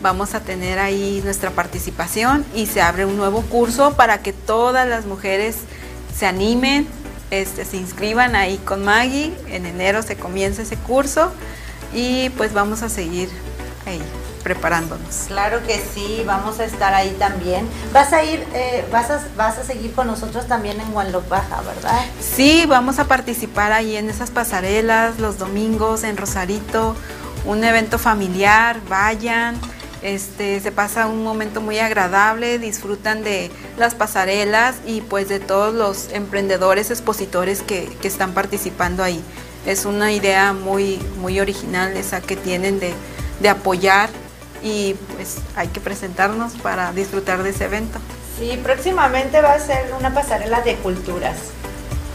Vamos a tener ahí nuestra participación y se abre un nuevo curso para que todas las mujeres se animen, este, se inscriban ahí con Maggie. En enero se comienza ese curso y pues vamos a seguir ahí preparándonos. Claro que sí, vamos a estar ahí también. Vas a ir, eh, vas, a, vas a seguir con nosotros también en Guanlop Baja, ¿verdad? Sí, vamos a participar ahí en esas pasarelas los domingos en Rosarito, un evento familiar, vayan. Este, se pasa un momento muy agradable, disfrutan de las pasarelas y pues de todos los emprendedores, expositores que, que están participando ahí. Es una idea muy, muy original esa que tienen de, de apoyar y pues hay que presentarnos para disfrutar de ese evento. Sí, próximamente va a ser una pasarela de culturas.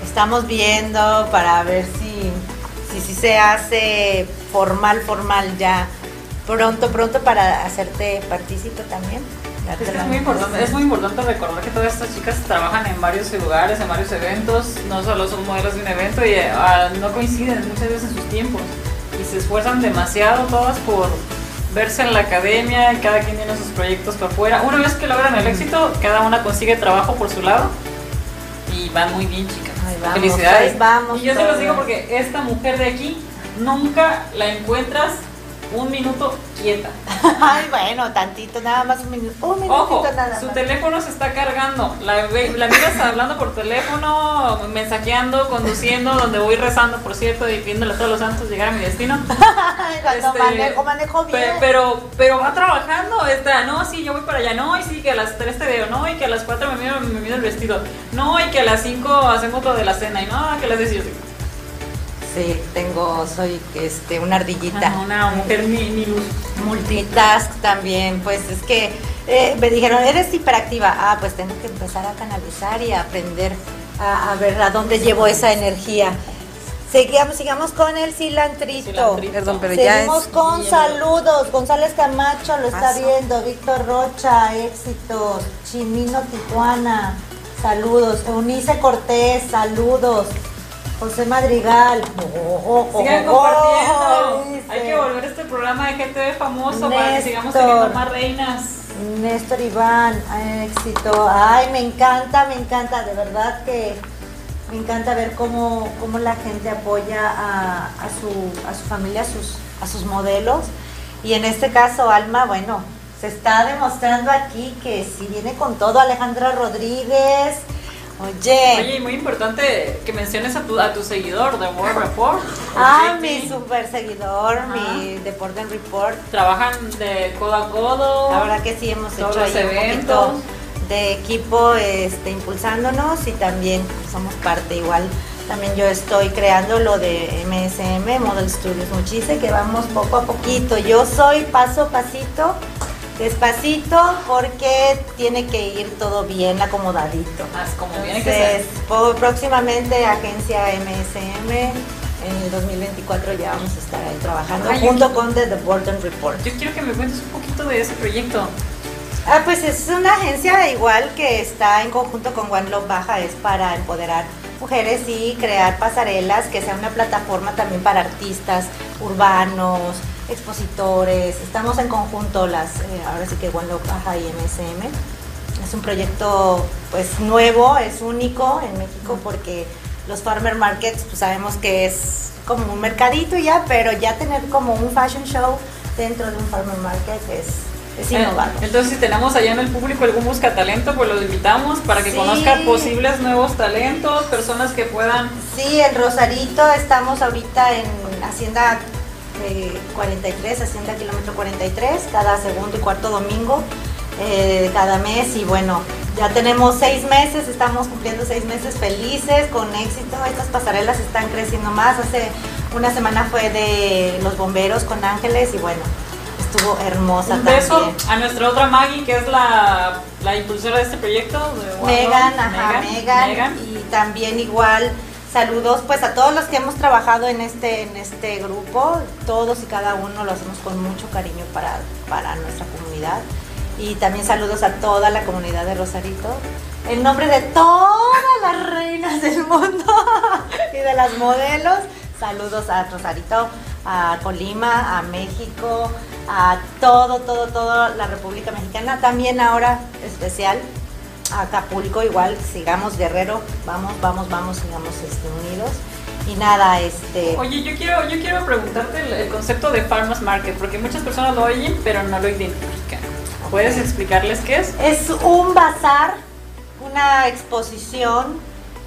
Estamos viendo para ver si, si, si se hace formal, formal ya pronto, pronto para hacerte partícipe también. Es, que es, muy importante, es muy importante recordar que todas estas chicas trabajan en varios lugares, en varios eventos, no solo son modelos de un evento y uh, no coinciden muchas veces en sus tiempos y se esfuerzan demasiado todas por verse en la academia, cada quien tiene sus proyectos para afuera. Una vez que logran el éxito, cada una consigue trabajo por su lado y van muy bien, chicas. vamos, Felicidades. Vamos y yo se los digo porque esta mujer de aquí nunca la encuentras un minuto quieta. Ay, bueno, tantito, nada más un minuto. Un minutito Ojo, nada su más. teléfono se está cargando. La, la miras hablando por teléfono, mensajeando, conduciendo, donde voy rezando, por cierto, y pidiéndole a todos los santos llegar a mi destino. Ay, cuando Este, manejo, manejo Pe- bien. Pero, pero va trabajando, está, no, sí, yo voy para allá, no, y sí, que a las 3 te veo, no, y que a las 4 me miro, me miro el vestido, no, y que a las 5 hacemos lo de la cena, y no, que a las 10 yo sí. Tengo, soy este, una ardillita. Ajá, Una mujer mi, mi luz. Multitask también, pues es que eh, me dijeron, eres hiperactiva. Ah, pues tengo que empezar a canalizar y a aprender a, a ver a dónde llevo esa energía. Sigamos, sigamos con el cilantrito. Cilantrito. Perdón, pero ya Seguimos es... con saludos. González Camacho lo está Paso. viendo. Víctor Rocha, éxitos. Chimino Tijuana, saludos. Eunice Cortés, saludos. José Madrigal. Oh, oh, oh, Sigan oh, compartiendo. dice. Hay que volver a este programa de GTV famoso para que sigamos teniendo más reinas. Néstor Iván, éxito. Ay, me encanta, me encanta, de verdad que me encanta ver cómo, cómo la gente apoya a, a su, a su familia, a sus, a sus modelos. Y en este caso, Alma, bueno, se está demostrando aquí que si viene con todo Alejandra Rodríguez. Oye, Oye, y muy importante que menciones a tu, a tu seguidor de World Report. ah, JT. mi super seguidor, Ajá. mi Deporte Report. Trabajan de codo a codo. La verdad que sí hemos hecho los ahí un eventos. poquito de equipo este, impulsándonos y también somos parte igual. También yo estoy creando lo de MSM, Model Studios Muchise, que vamos poco a poquito. Yo soy paso a pasito, despacito, porque tiene que ir todo bien acomodadito. Más como tiene que ser. Entonces, próximamente agencia MSM, en el 2024 ya vamos a estar ahí trabajando Ay, junto con The, The Bolton Report. Yo quiero que me cuentes un poquito de ese proyecto. Ah, pues es una agencia igual que está en conjunto con One Love Baja, es para empoderar mujeres y crear pasarelas, que sea una plataforma también para artistas urbanos, expositores. Estamos en conjunto las, eh, ahora sí que One Love Baja y MSM. Es un proyecto pues nuevo, es único en México porque los farmer markets pues sabemos que es como un mercadito ya, pero ya tener como un fashion show dentro de un farmer market es, es innovador. Eh, Entonces, si tenemos allá en el público algún busca talento, pues los invitamos para que Sí. conozcan posibles nuevos talentos, personas que puedan. Sí, en Rosarito estamos ahorita en Hacienda eh, 43, Hacienda Kilómetro 43, cada segundo y cuarto domingo eh, de cada mes. Y bueno, ya tenemos seis meses, estamos cumpliendo seis meses felices, con éxito. Estas pasarelas están creciendo más. Hace una semana fue de los bomberos con ángeles y bueno, estuvo hermosa Un beso también. a nuestra otra Maggie, que es la, la impulsora de este proyecto. de Megan, ajá, Megan, Megan. y también igual saludos pues a todos los que hemos trabajado en este en este grupo, todos y cada uno lo hacemos con mucho cariño para, para nuestra comunidad. Y también saludos a toda la comunidad de Rosarito. En nombre de todas las reinas del mundo y de las modelos, saludos a Rosarito, a Colima, a México, a todo, todo, toda la República Mexicana, también ahora especial Acapulco, igual sigamos Guerrero, vamos, vamos, vamos, sigamos este, unidos. Y nada, este... Oye, yo quiero, yo quiero preguntarte el, el concepto de Farmers Market, porque muchas personas lo oyen, pero no lo identifican. ¿Puedes explicarles qué es? Es un bazar, una exposición,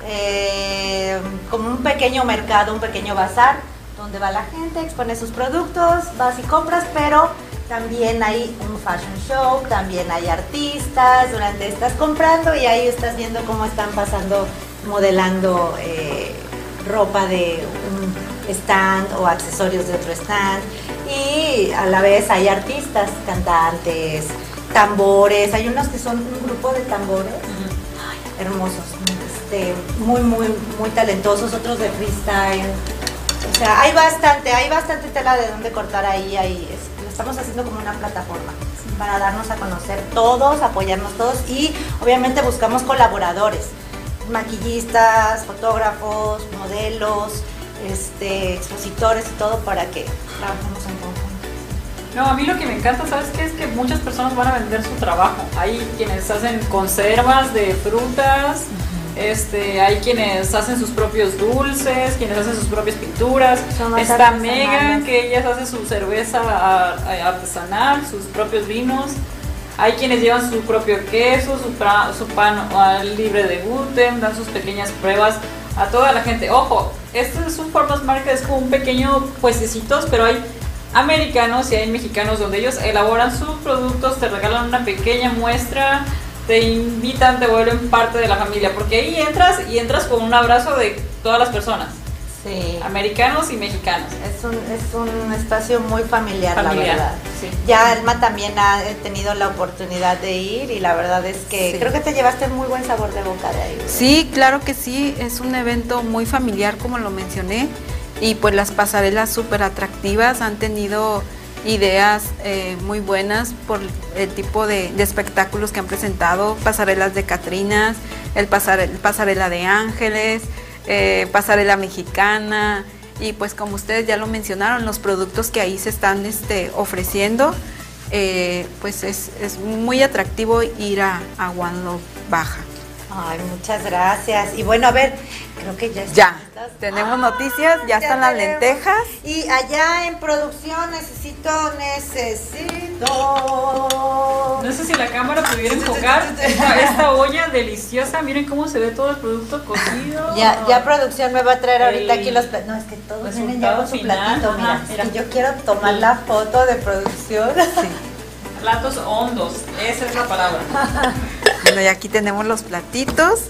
eh, como un pequeño mercado, un pequeño bazar, donde va la gente, expone sus productos, vas y compras, pero también hay un fashion show, también hay artistas, durante estás comprando y ahí estás viendo cómo están pasando, modelando eh, ropa de un stand o accesorios de otro stand. Y a la vez hay artistas, cantantes, tambores, hay unos que son un grupo de tambores hermosos, este, muy, muy, muy talentosos, otros de freestyle. O sea, hay bastante, hay bastante tela de donde cortar ahí, ahí. Estamos haciendo como una plataforma para darnos a conocer todos, apoyarnos todos y obviamente buscamos colaboradores, maquillistas, fotógrafos, modelos, este, expositores y todo para que trabajemos en conjunto. No, a mí lo que me encanta, ¿sabes qué? Es que muchas personas van a vender su trabajo. Hay quienes hacen conservas de frutas, este, hay quienes hacen sus propios dulces, quienes hacen sus propias pinturas. Son Está. Megan, que ellas hacen su cerveza artesanal, sus propios vinos. Hay quienes llevan su propio queso, su, pra- su pan libre de gluten, dan sus pequeñas pruebas a toda la gente. Ojo, este es un Farmers Market, es como un pequeño puestecitos, pero hay americanos y hay mexicanos donde ellos elaboran sus productos, te regalan una pequeña muestra, te invitan, te vuelven parte de la familia, porque ahí entras y entras con un abrazo de todas las personas, Sí. americanos y mexicanos. Es un, es un espacio muy familiar, Familiar, la verdad. sí. Ya Alma también ha tenido la oportunidad de ir y la verdad es que Sí. creo que te llevaste muy buen sabor de boca de ahí. ¿verdad? Sí, claro que sí, es un evento muy familiar como lo mencioné y pues las pasarelas súper atractivas han tenido ideas eh, muy buenas por el tipo de, espectáculos que han presentado, pasarelas de Catrinas, el, pasare- pasarela de Ángeles, eh, pasarela mexicana y pues como ustedes ya lo mencionaron, los productos que ahí se están este, ofreciendo, eh, pues es, es muy atractivo ir a, a Baja. Ay, muchas gracias. Y bueno, a ver, creo que ya están Ya, listas. tenemos noticias, ya están las tenemos. lentejas. Y allá en producción necesito, necesito. No sé si la cámara pudiera enfocar esta, esta olla deliciosa. Miren cómo se ve todo el producto cocido. Ya, ya producción me va a traer ahorita El aquí los platos. No, es que todos vienen ya con su platito, mira. ajá, Es mira. que yo quiero tomar la foto de producción. Platos hondos, esa es la palabra. Bueno, y aquí tenemos los platitos.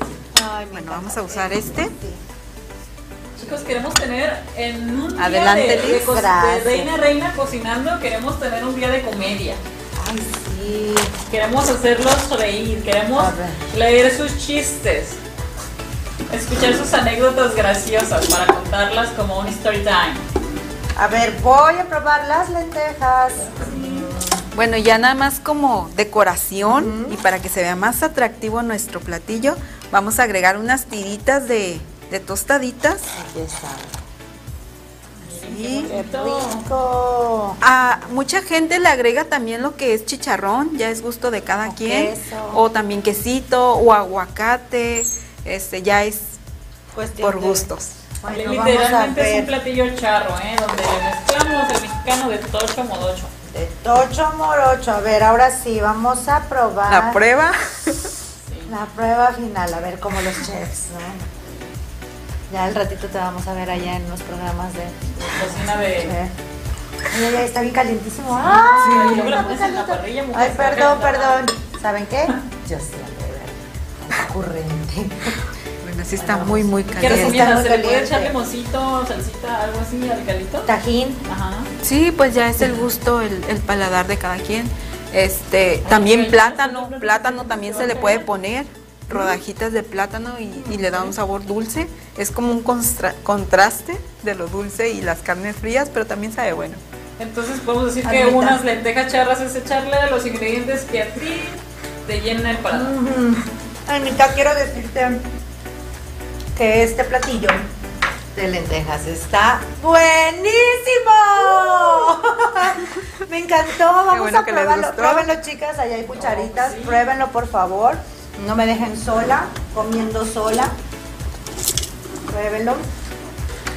Ay, Bueno, vamos a usar este. Sí. Chicos, queremos tener en un día Adelante, de, de de Gracias. reina reina cocinando, queremos tener un día de comedia. Ay, sí. Queremos hacerlos reír, queremos leer sus chistes, escuchar sus anécdotas graciosas para contarlas como un story time. A ver, voy a probar las lentejas. Bueno, ya nada más como decoración y para que se vea más atractivo nuestro platillo, vamos a agregar unas tiritas de, de tostaditas. Aquí está. Sí. ¡Qué rico! A mucha gente le agrega también lo que es chicharrón, ya es gusto de cada O quien. queso. O también quesito o aguacate, este ya es Cuestión por de- gustos. Bueno, Literalmente es un platillo charro, ¿eh? donde mezclamos el mexicano de tocho modocho. De tocho morocho. A ver, ahora sí, vamos a probar. La prueba. La prueba final, a ver cómo los chefs, ¿no? Ya al ratito te vamos a ver allá en los programas de... Cocina de... Ay, ay, ay, está bien calientísimo. ¡Ay! Sí, la en la parrilla, mujer, Ay, perdón, perdón. ¿Saben qué? Yo sí, de verdad. Ocurrente. Bueno, sí está muy, muy ¿Qué caliente. recomiendas? recomiendas? ¿Se le puede echar limoncito, salsita, algo así al calito? Tajín. Ajá. Sí, pues ya es el gusto, el, el paladar de cada quien. Este, también plátano, plátano también se le puede poner, rodajitas de plátano y, y le da un sabor dulce. Es como un constra- contraste de lo dulce y las carnes frías, pero también sabe bueno. Entonces podemos decir que unas lentejas charras es echarle los ingredientes que a ti te llenan el paladar. Ujú. Anita, quiero decirte que este platillo de lentejas está buenísimo. Me encantó. Vamos bueno a probarlo. Pruébenlo, chicas. Allá hay cucharitas. sí. Pruébenlo, por favor. No me dejen sola, comiendo sola. Pruébelo.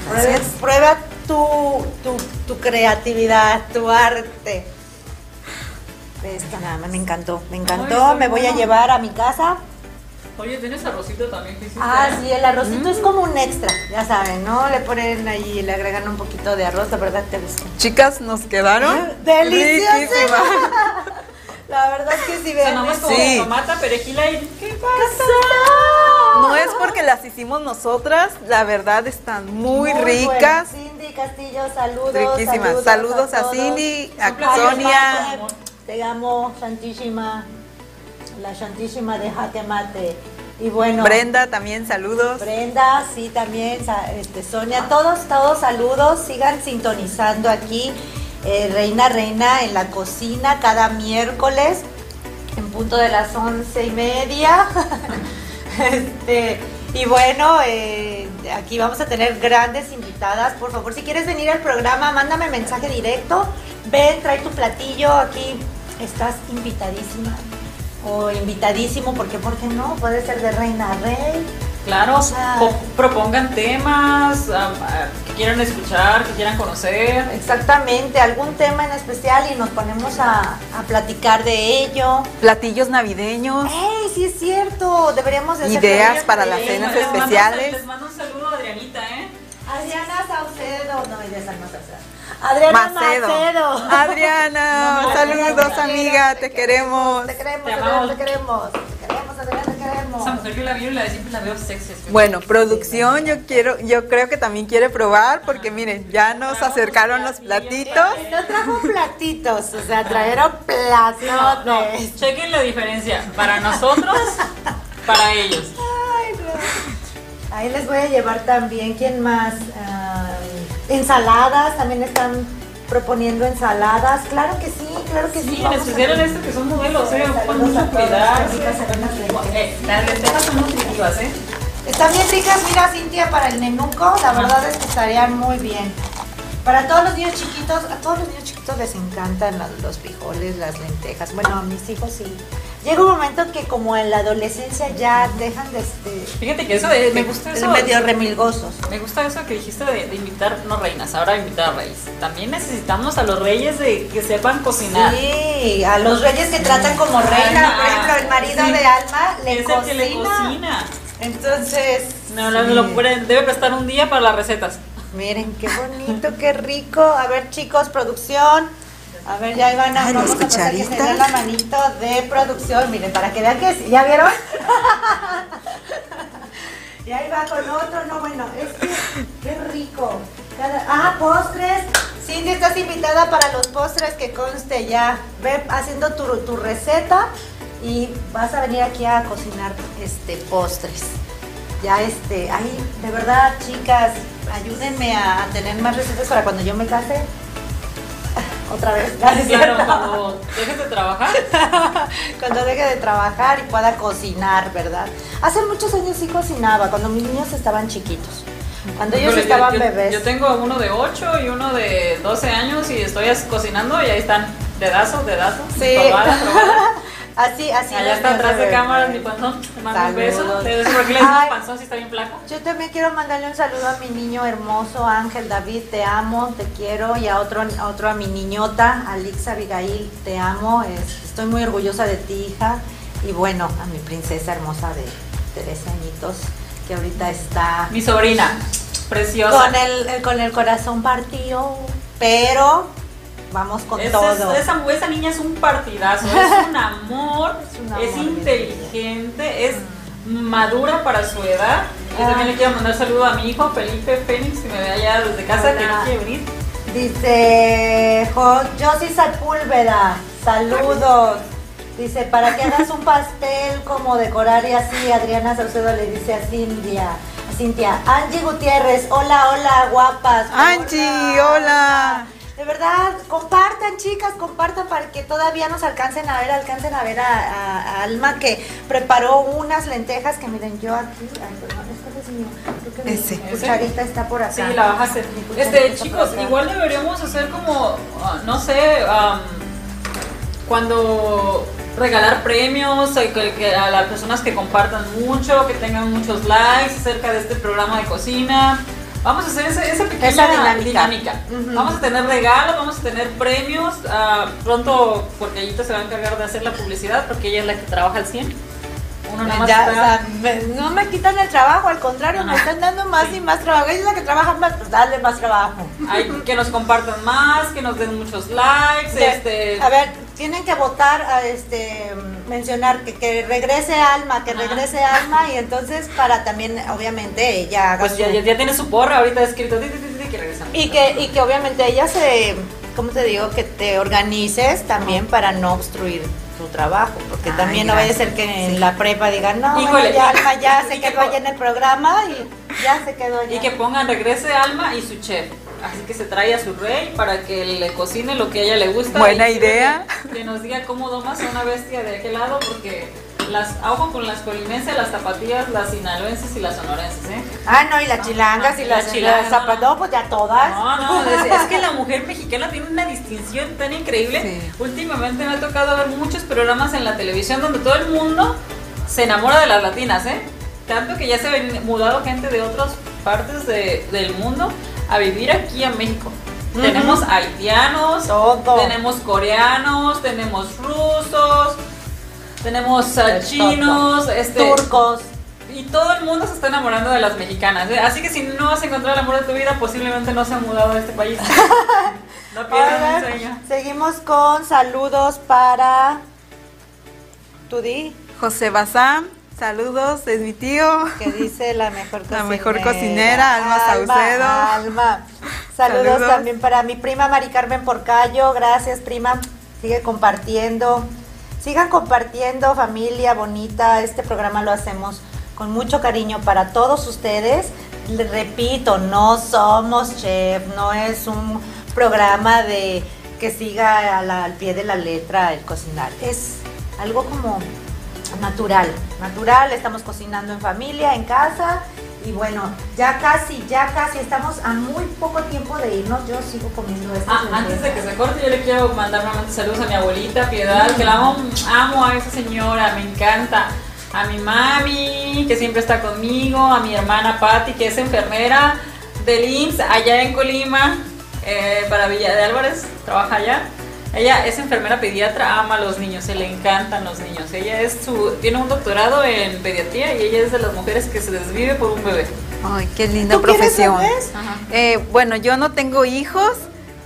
Prueba, Gracias. prueba tu, tu, tu creatividad, tu arte. Esta nada más me encantó, me encantó. me voy a llevar a mi casa. Oye, ¿tienes arrocito también que hiciste? Ah, sí, el arrocito es como un extra, ya saben, ¿no? Le ponen ahí, le agregan un poquito de arroz, la verdad te gusta. Chicas, nos quedaron Deliciosa. riquísimas. La verdad es que sí, O sea, vean. nada más como Sí. tomata, perejila y... ¿Qué pasa? No es porque las hicimos nosotras, la verdad están muy, ricas. Cindy Castillo, saludos. Riquísimas. Saludos a todos. Cindy, a Sonia. Te amo, Santísima. La Santísima de Jaque Mate. Y bueno. Brenda también, saludos. Brenda, sí, también, este, Sonia, todos, todos saludos, sigan sintonizando aquí, eh, Reina Reina en la cocina cada miércoles, en punto de las once y media. Este, y bueno, eh, aquí vamos a tener grandes invitadas, por favor, si quieres venir al programa, mándame mensaje directo, ven, trae tu platillo, aquí estás invitadísima. O invitadísimo, porque ¿por qué no? Puede ser de reina a rey. Claro, O sea- po- propongan temas am, ah, que quieran escuchar, que quieran conocer. Exactamente, algún tema en especial y nos ponemos a, a platicar de ello. Platillos navideños. ¡Ey, sí es cierto! Deberíamos de hacer Ideas para las cenas Les mando- especiales. Les mando un saludo a Adrianita, ¿eh? Adriana Saucedo, no, Alma Saucedo. Adriana Macedo. Macedo. Adriana, No, saludos Adriana, amiga, te queremos. Te queremos, Te Adriana, amamos. te queremos. Te queremos, Adriana, te queremos. Esa mujer yo la miro y la siempre la veo sexy. es que- Bueno, producción, yo quiero, yo creo que también quiere probar porque miren, ya nos acercaron los platitos. No trajo platitos, o sea, trajeron platitos. No, no, chequen la diferencia. Para nosotros, para ellos. Ay, no. Ahí les voy a llevar también, ¿quién más? Ah, ensaladas, también están proponiendo ensaladas. Claro que sí, claro que sí. Sí, especial en este que son modelos, ¿eh? Mucho. Eh, Las lentejas son nutritivas, ¿eh? Están bien ricas, mira Cintia, para el nenuco, la verdad es que estarían muy bien. Para todos los niños chiquitos, a todos los niños chiquitos les encantan los frijoles, las lentejas. Bueno, a mis hijos sí. Llega un momento que como en la adolescencia ya dejan de, de- Fíjate que eso de, me gusta eso. medio remilgosos. Me gusta eso que dijiste de, de invitar, no reinas, ahora invitar a reyes. También necesitamos a los reyes de que sepan cocinar. Sí, a los reyes que tratan como reina, por ejemplo, el marido Sí. de Alma le es cocina. el que le cocina. Entonces, No, no, sí. lo puede- debe prestar un día para las recetas. miren qué bonito, qué rico. A ver, chicos, producción. A ver, ya iban a Ay, vamos a pasar que se la manito de producción. Miren, para que vean que sí, ¿ya vieron? y ahí va con otro, no, bueno, es que qué rico. Cada- ah, postres. Cindy, estás invitada para los postres que conste ya. Ve haciendo tu, tu receta y vas a venir aquí a cocinar este postres. Ya este, ay, de verdad, chicas, ayúdenme a, a tener más recetas para cuando yo me case. Otra vez. ¿no es Claro, cuando dejes de trabajar. cuando deje de trabajar y pueda cocinar, ¿verdad? Hace muchos años sí cocinaba, cuando mis niños estaban chiquitos. Cuando ellos Híjole, estaban yo, yo- bebés. Yo tengo uno de 8 y uno de 12 años y estoy cocinando y ahí están, dedazos, dedazos. Sí. probada, probada. así, así. Allá está atrás de bebés. cámaras mi panzón. Te mando un beso. Saludos. Te decir por qué le panzón si está bien flaco. Yo también quiero mandarle un saludo a mi niño hermoso Ángel David, te amo, te quiero, y a otro, a otro a mi niñota, Alix Abigail, te amo, es- estoy muy orgullosa de ti, hija, y bueno, a mi princesa hermosa de 13 añitos, que ahorita está Mi sobrina, preciosa. con el, el- con el corazón partido, pero vamos con Es- todo. es- esa, esa niña es un partidazo, es un amor, Es un es, amor, inteligente, es madura para su edad. Y Ah. también le quiero mandar saludo a mi hijo Felipe Fénix, que me ve allá desde casa, que no quiere venir. Dice Jo- Josie Sepúlveda, saludos. Dice, para que hagas un pastel como decorar y así, Adriana Saucedo le dice a Cintia. A Cintia, Angie Gutiérrez, hola, hola, guapas. Angie, hola. De verdad, compartan, chicas, compartan para que todavía nos alcancen a ver, alcancen a ver a, a- a Alma que preparó unas lentejas que miren yo aquí. Ay, perdón, este es mío. Creo que mi cucharita está por acá. Sí, la bajaste. Mi cucharita Este, chicos, igual deberíamos hacer como, ah, no sé, am, cuando regalar premios eh, que- que a las personas que compartan mucho, que tengan muchos likes acerca de este programa de cocina. Vamos a hacer ese- esa pequeña Esa dinámica. Vamos a tener regalos, vamos a tener premios. ah, pronto, porque Ayita se va a encargar de hacer la publicidad, porque ella es la que trabaja al 100. Uno nada más Ya, está- o sea, me- no me quitan el trabajo, al contrario, me están dando más y más trabajo. Ella es la que trabaja más, pues dale más trabajo. Hay que nos compartan más, que nos den muchos likes. De- este, A ver, tienen que votar, a este, mencionar que, que regrese Alma, que Ajá. regrese Alma y entonces para también, obviamente, ella haga pues ya, ya, ya tiene su porra ahorita escrito. ti, ti, ti, que regresamos. Y que, y que obviamente ella se, ¿cómo te digo? Que te organices también para no obstruir tu trabajo, porque Ay, también no vaya a ser gracias. que en Sí. la prepa digan, no, bueno, ya y- Alma ya se que quedó allá en el programa y ya se quedó allá. Y que pongan regrese Alma y su chef. Así que se trae a su rey para que le cocine lo que a ella le gusta. Buena y idea. Que, que nos diga cómo domas a una bestia de aquel lado, porque las ojo con las colimenses, las tapatías, las sinaloenses y las sonorenses, ¿eh? Ah, no, y las chilangas Ah, y y las chilangas, chilangas, no, pues ya todas. No, no, es, es que la mujer mexicana tiene una distinción tan increíble. Sí. Últimamente me ha tocado ver muchos programas en la televisión donde todo el mundo se enamora de las latinas, ¿eh? Tanto que ya se han mudado gente de otras partes de- del mundo a vivir aquí a México. Tenemos haitianos, Todo. tenemos coreanos, tenemos rusos, tenemos chinos, este, Turcos. y todo el mundo se está enamorando de las mexicanas. ¿eh? Así que si no has encontrado el amor de tu vida, posiblemente no se han mudado a este país. No pierdan Oigan, un sueño. seguimos con saludos para Tudi, José Bazán, saludos, es mi tío. que dice la mejor cocinera. La mejor cocinera, Alma Saucedo. Alma. Saludos, Saludos. también para mi prima Mari Carmen Porcayo. Gracias, prima. Sigue compartiendo. Sigan compartiendo, familia bonita. Este programa lo hacemos con mucho cariño para todos ustedes. Repito, no somos chef, no es un programa de que siga al pie de la letra el cocinar. Es algo como natural, natural, estamos cocinando en familia, en casa y bueno, ya casi, ya casi, estamos a muy poco tiempo de irnos, yo sigo comiendo estas Ah, antes de que se corte, yo le quiero mandar nuevamente saludos a mi abuelita Piedad, que la amo, amo a esa señora, me encanta. A mi mami, que siempre está conmigo, a mi hermana Patti, que es enfermera del IMSS allá en Colima, eh, para Villa de Álvarez, trabaja allá. Ella es enfermera pediatra, ama a los niños, se le encantan los niños. Ella es su, tiene un doctorado en pediatría y ella es de las mujeres que se desvive por un bebé. Ay, qué linda ¿Tú quieres profesión. Eh, bueno, yo no tengo hijos,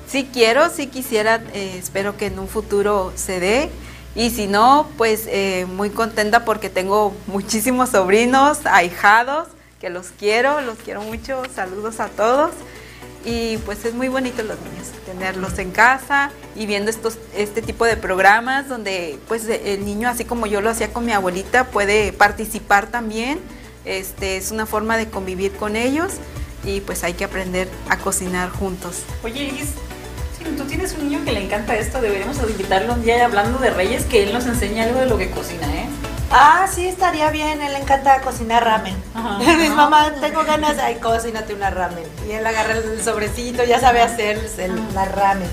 sí quiero, sí quisiera, eh, espero que en un futuro se dé. Y si no, pues eh, muy contenta porque tengo muchísimos sobrinos, ahijados, que los quiero, los quiero mucho, saludos a todos. Y pues es muy bonito los niños, tenerlos en casa y viendo estos, este tipo de programas donde pues el niño, así como yo lo hacía con mi abuelita, puede participar también. Este, es una forma de convivir con ellos y pues hay que aprender a cocinar juntos. Oye, Liz, tú tienes un niño que le encanta esto, deberíamos invitarlo un día hablando de reyes, que él nos enseñe algo de lo que cocina, ¿eh? Ah, sí, estaría bien, él le encanta cocinar ramen. Ajá. Mi mamá, tengo ganas, ay, cocínate una ramen. Y él agarra el sobrecito, ya sabe hacer el, la ramen.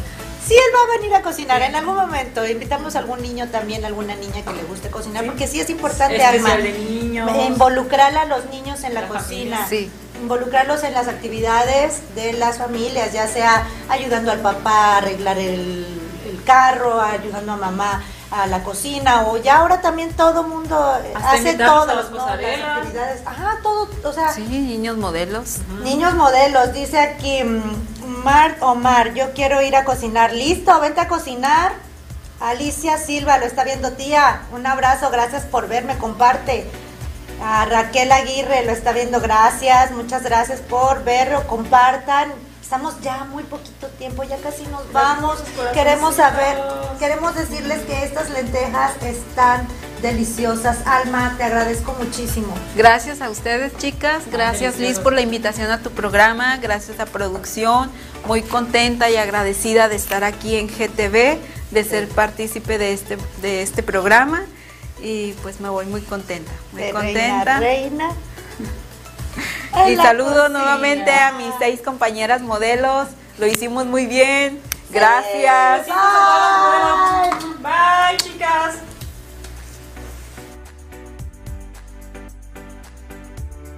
Sí, él va a venir a cocinar en algún momento. Invitamos a algún niño también, alguna niña que le guste cocinar, Sí. porque sí es importante, Alma, niños. involucrar a los niños en la, La cocina. familia. Sí. Involucrarlos en las actividades de las familias, ya sea ayudando al papá a arreglar el, el carro, ayudando a mamá a la cocina, o ya ahora también todo mundo Hasta hace todo, a las pasarelas. actividades. Ajá, todo, o sea, Sí, niños modelos. niños modelos, dice aquí mm, Mar Omar, yo quiero ir a cocinar. Listo, vente a cocinar. Alicia Silva, lo está viendo tía. Un abrazo, gracias por verme, comparte. A Raquel Aguirre lo está viendo, gracias, muchas gracias por verlo, compartan. Estamos ya muy poquito tiempo, ya casi nos vamos. Queremos saber, queremos decirles que estas lentejas están deliciosas. Alma, te agradezco muchísimo. Gracias a ustedes, chicas. Gracias, Liz, por la invitación a tu programa. Gracias a producción. Muy contenta y agradecida de estar aquí en GTV, de ser partícipe de este, de este programa. Y pues me voy muy contenta, muy de contenta. Reina, reina. Y saludo nuevamente a mis seis compañeras modelos. Lo hicimos muy bien. Gracias. Bye, chicas.